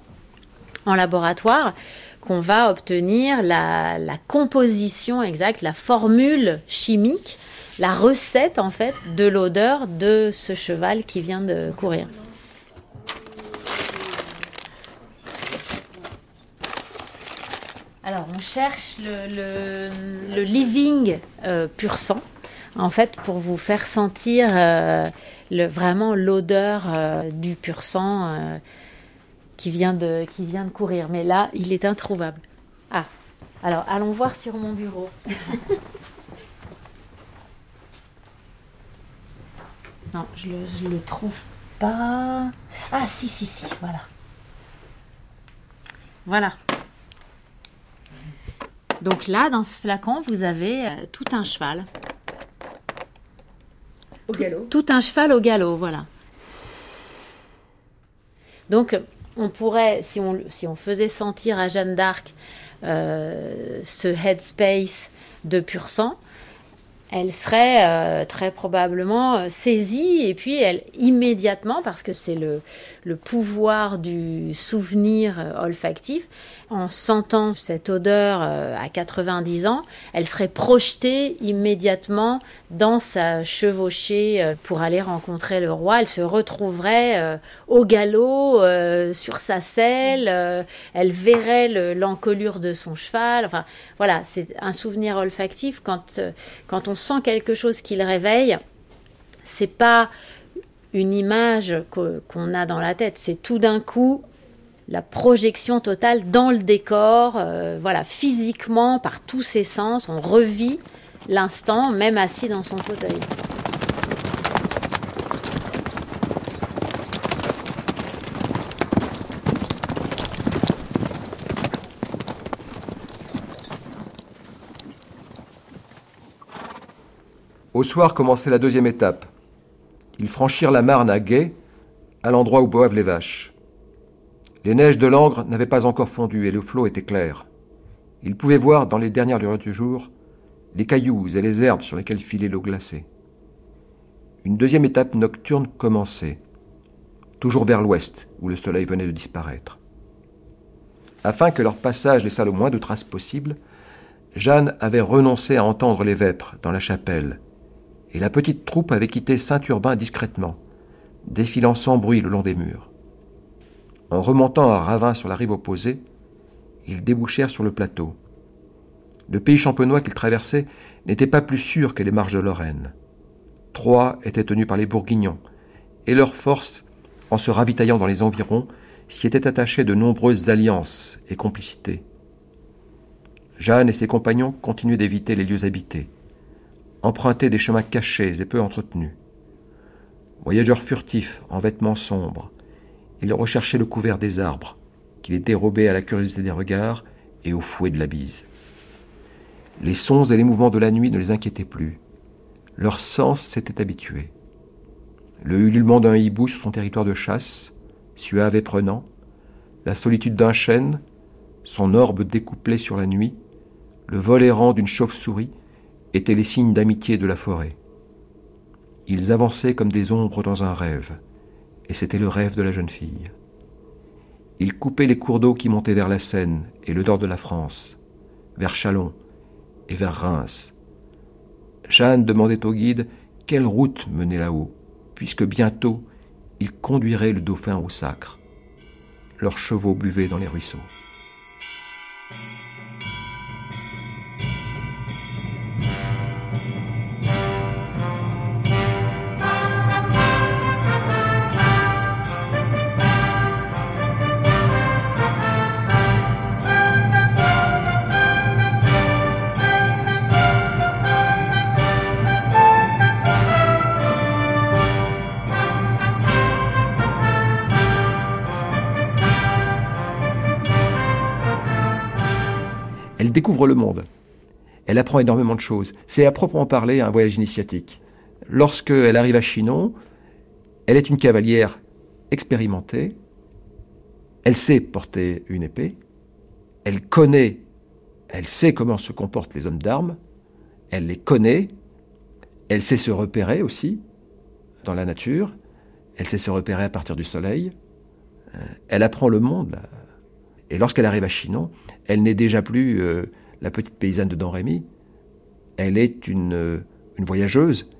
en laboratoire qu'on va obtenir la, composition exacte, la formule chimique, la recette en fait de l'odeur de ce cheval qui vient de courir. Alors, on cherche le, living euh, pur sang. en fait, pour vous faire sentir euh, le, vraiment l'odeur euh, du pur sang qui, vient de, qui vient de courir. Mais là, il est introuvable. Ah, alors allons voir sur mon bureau. non, je le, je le trouve pas. Ah, si, si, si, voilà. Voilà. Donc là, dans ce flacon, vous avez euh, tout un cheval. Au galop. Tout un cheval au galop, voilà. Donc, on pourrait, si on, si on faisait sentir à Jeanne d'Arc euh, ce headspace de pur sang, elle serait euh, très probablement euh, saisie et puis elle immédiatement, parce que c'est le, le pouvoir du souvenir euh, olfactif, en sentant cette odeur à 90 ans, elle serait projetée immédiatement dans sa chevauchée pour aller rencontrer le roi. Elle se retrouverait au galop sur sa selle, elle verrait le- l'encolure de son cheval. Enfin, voilà, c'est un souvenir olfactif quand, quand on sent quelque chose qui le réveille. C'est pas une image qu'on a dans la tête, c'est tout d'un coup la projection totale dans le décor, euh, voilà, physiquement, par tous ses sens, on revit l'instant, même assis dans son fauteuil. Au soir commençait la deuxième étape. Ils franchirent la Marne à Gué, à l'endroit où boivent les vaches. Les neiges de Langres n'avaient pas encore fondu et le flot était clair. Ils pouvaient voir dans les dernières lueurs du jour les cailloux et les herbes sur lesquelles filait l'eau glacée. Une deuxième étape nocturne commençait, toujours vers l'ouest, où le soleil venait de disparaître. Afin que leur passage laissât le moins de traces possible, Jeanne avait renoncé à entendre les vêpres dans la chapelle, et la petite troupe avait quitté Saint-Urbain discrètement, défilant sans bruit le long des murs. En remontant un ravin sur la rive opposée, ils débouchèrent sur le plateau. Le pays champenois qu'ils traversaient n'était pas plus sûr que les marges de Lorraine. Troyes était tenue par les Bourguignons, et leurs forces, en se ravitaillant dans les environs, s'y étaient attachées de nombreuses alliances et complicités. Jeanne et ses compagnons continuaient d'éviter les lieux habités, empruntaient des chemins cachés et peu entretenus. Voyageurs furtifs, en vêtements sombres, ils recherchaient le couvert des arbres, qui les dérobaient à la curiosité des regards et au fouet de la bise. Les sons et les mouvements de la nuit ne les inquiétaient plus. Leur sens s'était habitué. Le ululement d'un hibou sur son territoire de chasse, suave et prenant, la solitude d'un chêne, son orbe découplé sur la nuit, le vol errant d'une chauve-souris étaient les signes d'amitié de la forêt. Ils avançaient comme des ombres dans un rêve, et c'était le rêve de la jeune fille. Ils coupaient les cours d'eau qui montaient vers la Seine et le nord de la France, vers Chalon et vers Reims. Jeanne demandait au guide quelle route menait là-haut, puisque bientôt ils conduiraient le dauphin au sacre. Leurs chevaux buvaient dans les ruisseaux. Le monde. Elle apprend énormément de choses. C'est à proprement parler un voyage initiatique. Lorsqu'elle arrive à Chinon, elle est une cavalière expérimentée. Elle sait porter une épée. Elle connaît, elle sait comment se comportent les hommes d'armes. Elle les connaît. Elle sait se repérer aussi dans la nature. Elle sait se repérer à partir du soleil. Euh, Elle apprend le monde. Et lorsqu'elle arrive à Chinon, elle n'est déjà plus euh, la petite paysanne de Don Rémy. Elle est une, euh, voyageuse.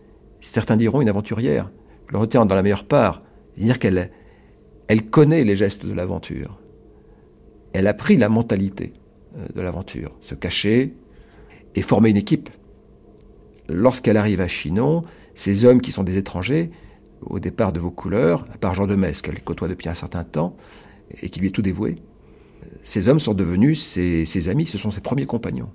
Certains diront une aventurière. Le retiens dans la meilleure part. C'est-à-dire qu'elle elle connaît les gestes de l'aventure. Elle a pris la mentalité euh, de l'aventure. Se cacher et former une équipe. lorsqu'elle arrive à Chinon, ces hommes qui sont des étrangers, au départ de vos couleurs, à part Jean de Metz, qu'elle côtoie depuis un certain temps, et qui lui est tout dévoué, ces hommes sont devenus ses, amis, ce sont ses premiers compagnons.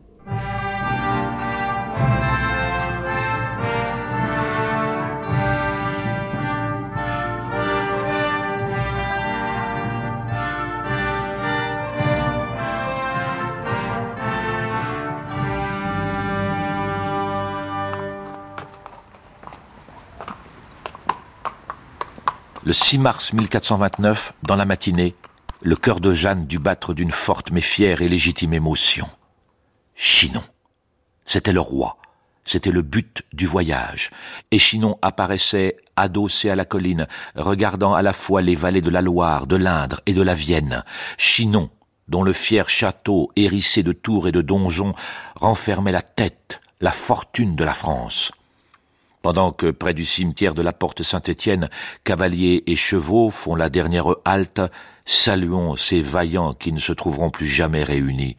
Le 6 mars 1429, dans la matinée, le cœur de Jeanne dut battre d'une forte mais fière et légitime émotion. Chinon. C'était le roi. C'était le but du voyage. Et Chinon apparaissait adossé à la colline, regardant à la fois les vallées de la Loire, de l'Indre et de la Vienne. Chinon, dont le fier château hérissé de tours et de donjons renfermait la tête, la fortune de la France. Pendant que près du cimetière de la porte Saint-Étienne, cavaliers et chevaux font la dernière halte, saluons ces vaillants qui ne se trouveront plus jamais réunis.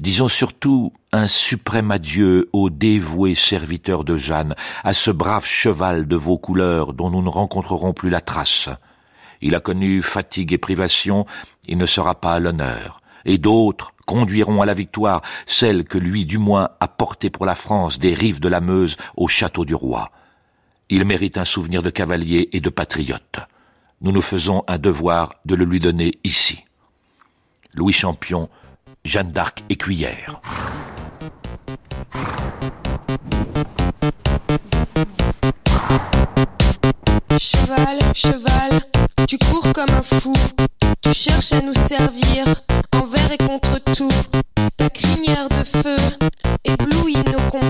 Disons surtout un suprême adieu aux dévoués serviteurs de Jeanne, à ce brave cheval de vos couleurs dont nous ne rencontrerons plus la trace. Il a connu fatigue et privation, il ne sera pas à l'honneur. Et d'autres, conduiront à la victoire celle que lui du moins a portée pour la France des rives de la Meuse au château du roi. Il mérite un souvenir de cavalier et de patriote. Nous nous faisons un devoir de le lui donner ici. Louis Champion, Jeanne d'Arc écuyère. Cheval, cheval, tu cours comme un fou, tu cherches à nous servir, envers et contre tout. Ta crinière de feu éblouit nos combats,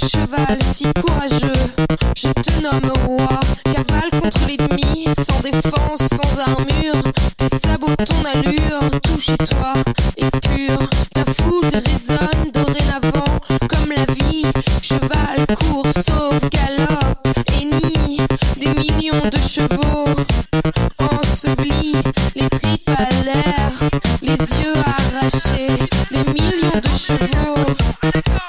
cheval si courageux, je te nomme roi, cavale contre l'ennemi, sans défense, sans armure, tes sabots, ton allure, tout chez toi est pur, ta fougue résonne dorénavant comme la vie, cheval court, sauve, galope, hennit des millions de chevaux, ensevelis, les tripes à l'air, les yeux arrachés, des millions de chevaux,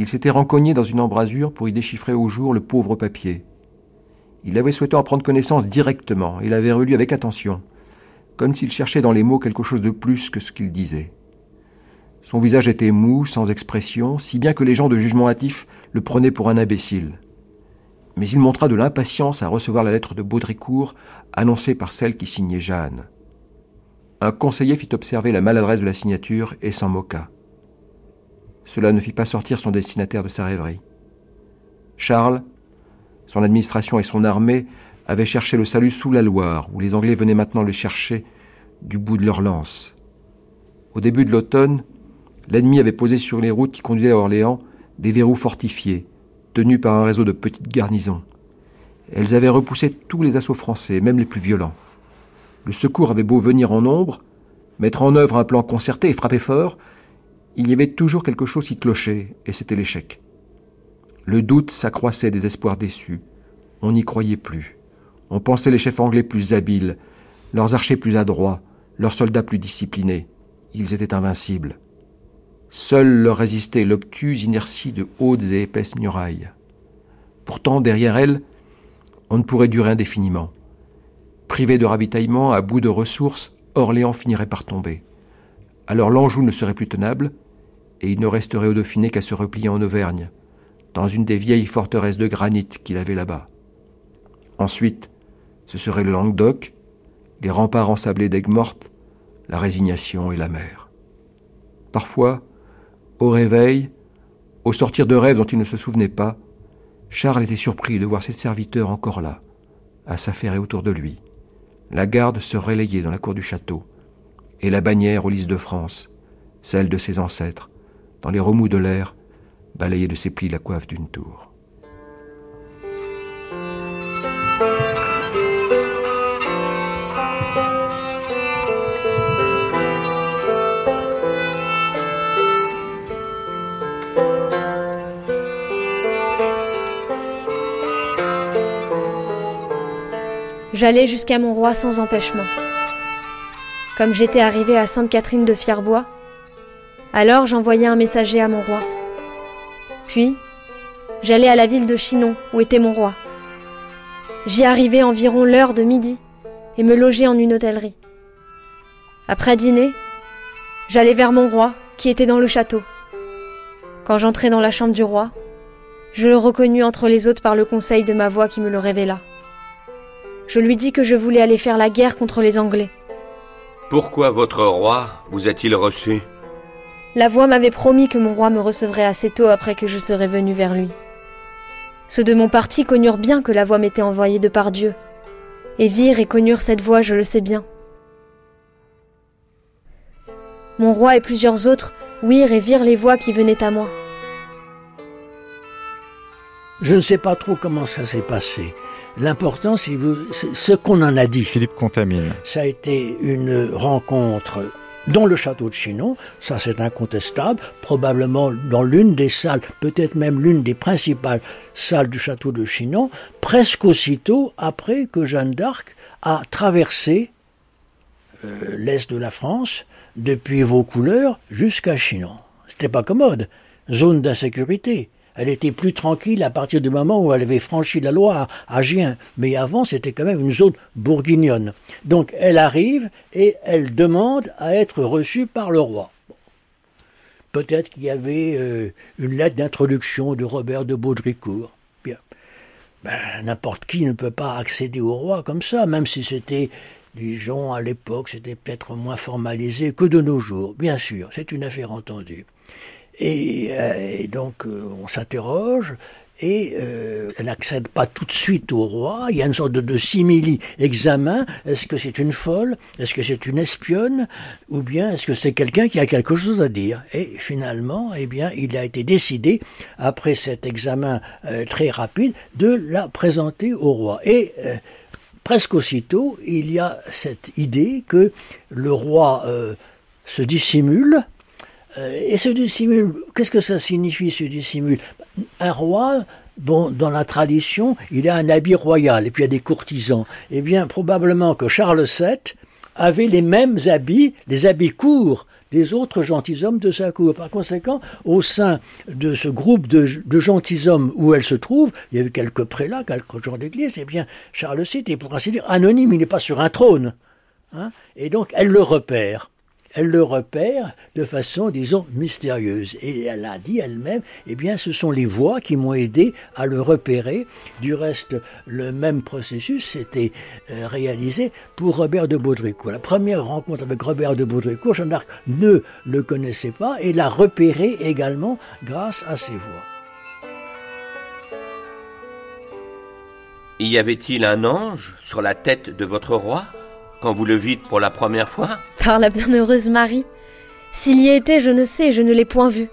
Il s'était rencogné dans une embrasure pour y déchiffrer au jour le pauvre papier. Il avait souhaité en prendre connaissance directement et l'avait relu avec attention, comme s'il cherchait dans les mots quelque chose de plus que ce qu'il disait. Son visage était mou, sans expression, si bien que les gens de jugement hâtif le prenaient pour un imbécile. Mais il montra de l'impatience à recevoir la lettre de Baudricourt annoncée par celle qui signait Jeanne. Un conseiller fit observer la maladresse de la signature et s'en moqua. Cela ne fit pas sortir son destinataire de sa rêverie. Charles, son administration et son armée avaient cherché le salut sous la Loire, où les Anglais venaient maintenant le chercher du bout de leurs lances. Au début de l'automne, l'ennemi avait posé sur les routes qui conduisaient à Orléans des verrous fortifiés, tenus par un réseau de petites garnisons. Elles avaient repoussé tous les assauts français, même les plus violents. Le secours avait beau venir en nombre, mettre en œuvre un plan concerté et frapper fort, il y avait toujours quelque chose qui clochait, et c'était l'échec. Le doute s'accroissait des espoirs déçus. On n'y croyait plus. On pensait les chefs anglais plus habiles, leurs archers plus adroits, leurs soldats plus disciplinés. Ils étaient invincibles. Seule leur résistait l'obtuse inertie de hautes et épaisses murailles. Pourtant, derrière elles, on ne pourrait durer indéfiniment. Privé de ravitaillement, à bout de ressources, Orléans finirait par tomber. Alors l'Anjou ne serait plus tenable, et il ne resterait au Dauphiné qu'à se replier en Auvergne, dans une des vieilles forteresses de granit qu'il avait là-bas. Ensuite, ce serait le Languedoc, les remparts ensablés d'Aigues-Mortes, la résignation et la mer. Parfois, au réveil, au sortir de rêves dont il ne se souvenait pas, Charles était surpris de voir ses serviteurs encore là, à s'affairer autour de lui. La garde se relayait dans la cour du château, et la bannière aux lys de France, celle de ses ancêtres, dans les remous de l'air, balayait de ses plis la coiffe d'une tour. J'allais jusqu'à mon roi sans empêchement. Comme j'étais arrivé à Sainte-Catherine de Fierbois, alors j'envoyai un messager à mon roi. Puis, j'allais à la ville de Chinon, où était mon roi. J'y arrivai environ l'heure de midi et me logeai en une hôtellerie. Après dîner, j'allai vers mon roi, qui était dans le château. Quand j'entrai dans la chambre du roi, je le reconnus entre les autres par le conseil de ma voix qui me le révéla. Je lui dis que je voulais aller faire la guerre contre les Anglais. Pourquoi votre roi vous a-t-il reçu? La voix m'avait promis que mon roi me recevrait assez tôt après que je serais venu vers lui. Ceux de mon parti connurent bien que la voix m'était envoyée de par Dieu, et virent et connurent cette voix, je le sais bien. Mon roi et plusieurs autres ouïrent et virent les voix qui venaient à moi. Je ne sais pas trop comment ça s'est passé. L'important, c'est ce qu'on en a dit. Philippe Contamine. Ça a été une rencontre dans le château de Chinon, ça c'est incontestable, probablement dans l'une des salles, peut-être même l'une des principales salles du château de Chinon, presque aussitôt après que Jeanne d'Arc a traversé euh, l'est de la France, depuis Vaucouleurs jusqu'à Chinon. C'était pas commode, zone d'insécurité. Elle était plus tranquille à partir du moment où elle avait franchi la Loire à Gien. Mais avant, c'était quand même une zone bourguignonne. Donc elle arrive et elle demande à être reçue par le roi. Peut-être qu'il y avait euh, une lettre d'introduction de Robert de Baudricourt. Bien. Ben, n'importe qui ne peut pas accéder au roi comme ça, même si c'était, disons, à l'époque, c'était peut-être moins formalisé que de nos jours. Bien sûr, c'est une affaire entendue. Et, euh, donc euh, on s'interroge et euh, elle n'accède pas tout de suite au roi. Il y a une sorte de, de simili-examen. Est-ce que c'est une folle? Est-ce que c'est une espionne? Ou bien est-ce que c'est quelqu'un qui a quelque chose à dire? Et finalement, eh bien, il a été décidé, après cet examen très rapide, de la présenter au roi. Et presque aussitôt, il y a cette idée que le roi se dissimule euh, et ce dissimule, qu'est-ce que ça signifie ce dissimule? Un roi, bon, dans la tradition, il a un habit royal et puis il y a des courtisans. Eh bien, probablement que Charles VII avait les mêmes habits, les habits courts des autres gentilshommes de sa cour. Par conséquent, au sein de ce groupe de, gentilshommes où elle se trouve, il y avait quelques prélats, quelques gens d'église, eh bien, Charles VII est pour ainsi dire anonyme, il n'est pas sur un trône. Hein et donc, elle le repère elle le repère de façon, disons, mystérieuse. Et elle a dit elle-même, eh bien, ce sont les voix qui m'ont aidé à le repérer. Du reste, le même processus s'était euh, réalisé pour Robert de Baudricourt. La première rencontre avec Robert de Baudricourt, Jeanne d'Arc ne le connaissait pas et l'a repéré également grâce à ses voix. Y avait-il un ange sur la tête de votre roi? Quand vous le vîtes pour la première fois Par la bienheureuse Marie. S'il y était, je ne sais, je ne l'ai point vu.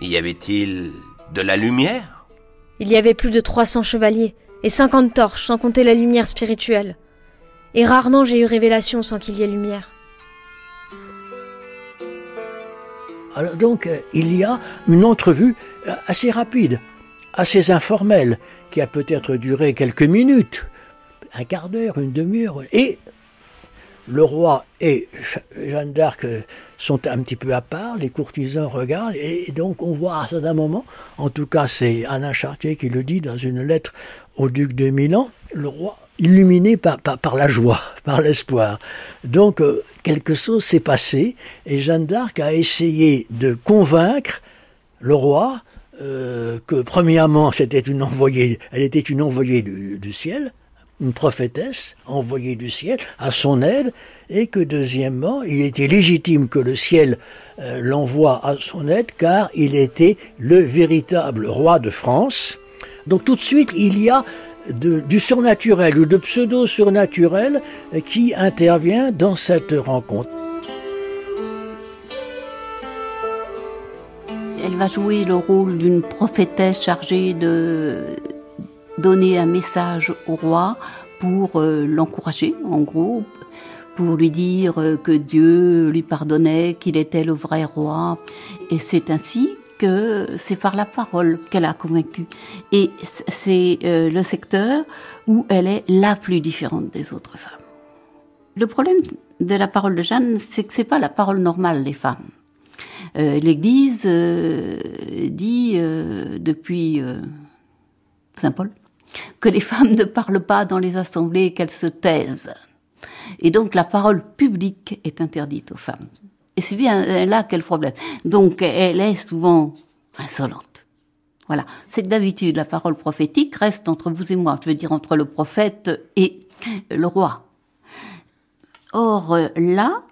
Y avait-il de la lumière? Il y avait plus de 300 chevaliers et 50 torches, sans compter la lumière spirituelle. Et rarement j'ai eu révélation sans qu'il y ait lumière. Alors donc, euh, il y a une entrevue euh, assez rapide, assez informelle, qui a peut-être duré quelques minutes, un quart d'heure, une demi-heure. Et le roi et Jeanne d'Arc sont un petit peu à part, les courtisans regardent, et donc on voit à un moment, en tout cas c'est Alain Chartier qui le dit dans une lettre au duc de Milan, le roi illuminé par, par, la joie, par l'espoir. Donc euh, quelque chose s'est passé, et Jeanne d'Arc a essayé de convaincre le roi euh, que premièrement c'était une envoyée, elle était une envoyée du ciel, une prophétesse envoyée du ciel à son aide, et que deuxièmement, il était légitime que le ciel euh, l'envoie à son aide, car il était le véritable roi de France. Donc tout de suite, il y a du surnaturel ou de pseudo-surnaturel qui intervient dans cette rencontre. Elle va jouer le rôle d'une prophétesse chargée de donner un message au roi pour euh, l'encourager, en gros, pour lui dire euh, que Dieu lui pardonnait, qu'il était le vrai roi. Et c'est ainsi que c'est par la parole qu'elle a convaincu. Et c'est euh, le secteur où elle est la plus différente des autres femmes. Le problème de la parole de Jeanne, c'est que c'est pas la parole normale des femmes. L'Église dit depuis Saint Paul que les femmes ne parlent pas dans les assemblées, qu'elles se taisent. Et donc la parole publique est interdite aux femmes. Et c'est bien là qu'est le problème? Donc elle est souvent insolente. Voilà. C'est que d'habitude la parole prophétique reste entre vous et moi. Je veux dire entre le prophète et le roi. Or là,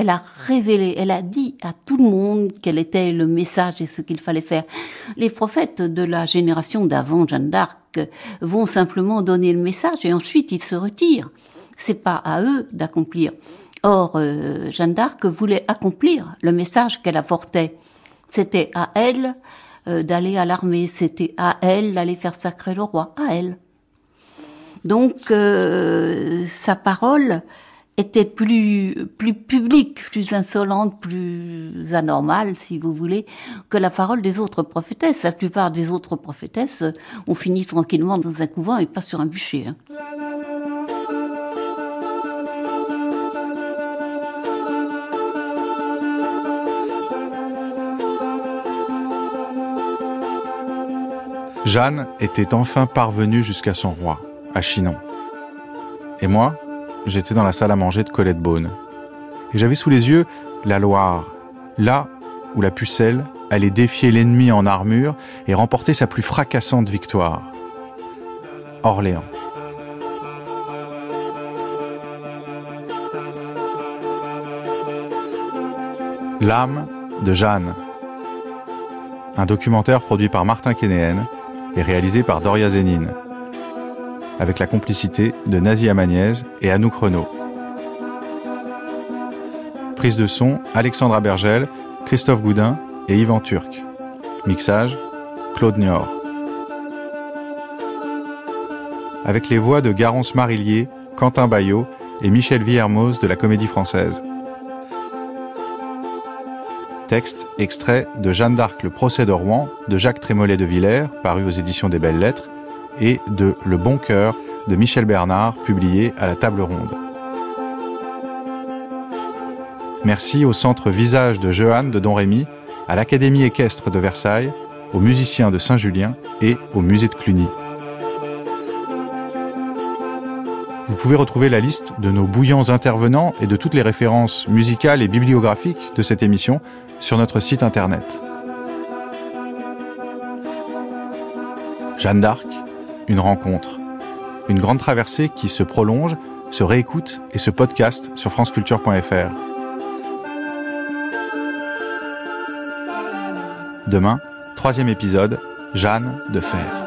elle a révélé, elle a dit à tout le monde quel était le message et ce qu'il fallait faire. Les prophètes de la génération d'avant, Jeanne d'Arc, vont simplement donner le message et ensuite ils se retirent. C'est pas à eux d'accomplir. Or, euh, Jeanne d'Arc voulait accomplir le message qu'elle apportait. C'était à elle euh, d'aller à l'armée, c'était à elle d'aller faire sacrer le roi, à elle. Donc, euh, sa parole, était plus, plus publique, plus insolente, plus anormale, si vous voulez, que la parole des autres prophétesses. La plupart des autres prophétesses ont fini tranquillement dans un couvent et pas sur un bûcher. Hein. Jeanne était enfin parvenue jusqu'à son roi, à Chinon. Et moi, j'étais dans la salle à manger de Colette Beaune. Et j'avais sous les yeux la Loire, là où la pucelle allait défier l'ennemi en armure et remporter sa plus fracassante victoire. Orléans. L'âme de Jeanne. Un documentaire produit par Martin Kénéen et réalisé par Doria Zénine avec la complicité de Nazi Amaniez et Anouk Renault. Prise de son, Alexandra Bergel, Christophe Goudin et Yvan Turc. Mixage, Claude Nior. Avec les voix de Garance Marillier, Quentin Bayot et Michel Villermoz de la Comédie Française. Texte extrait de Jeanne d'Arc, le procès de Rouen, de Jacques Trémollet de Villers, paru aux éditions des Belles Lettres, et de Le Bon Cœur de Michel Bernard, publié à la Table Ronde. Merci au Centre Visage de Jeanne de Don Rémy, à l'Académie équestre de Versailles, aux musiciens de Saint-Julien et au musée de Cluny. Vous pouvez retrouver la liste de nos bouillants intervenants et de toutes les références musicales et bibliographiques de cette émission sur notre site internet. Jeanne d'Arc, une rencontre, une grande traversée qui se prolonge, se réécoute et se podcast sur franceculture.fr. Demain, troisième épisode, Jeanne de Fer.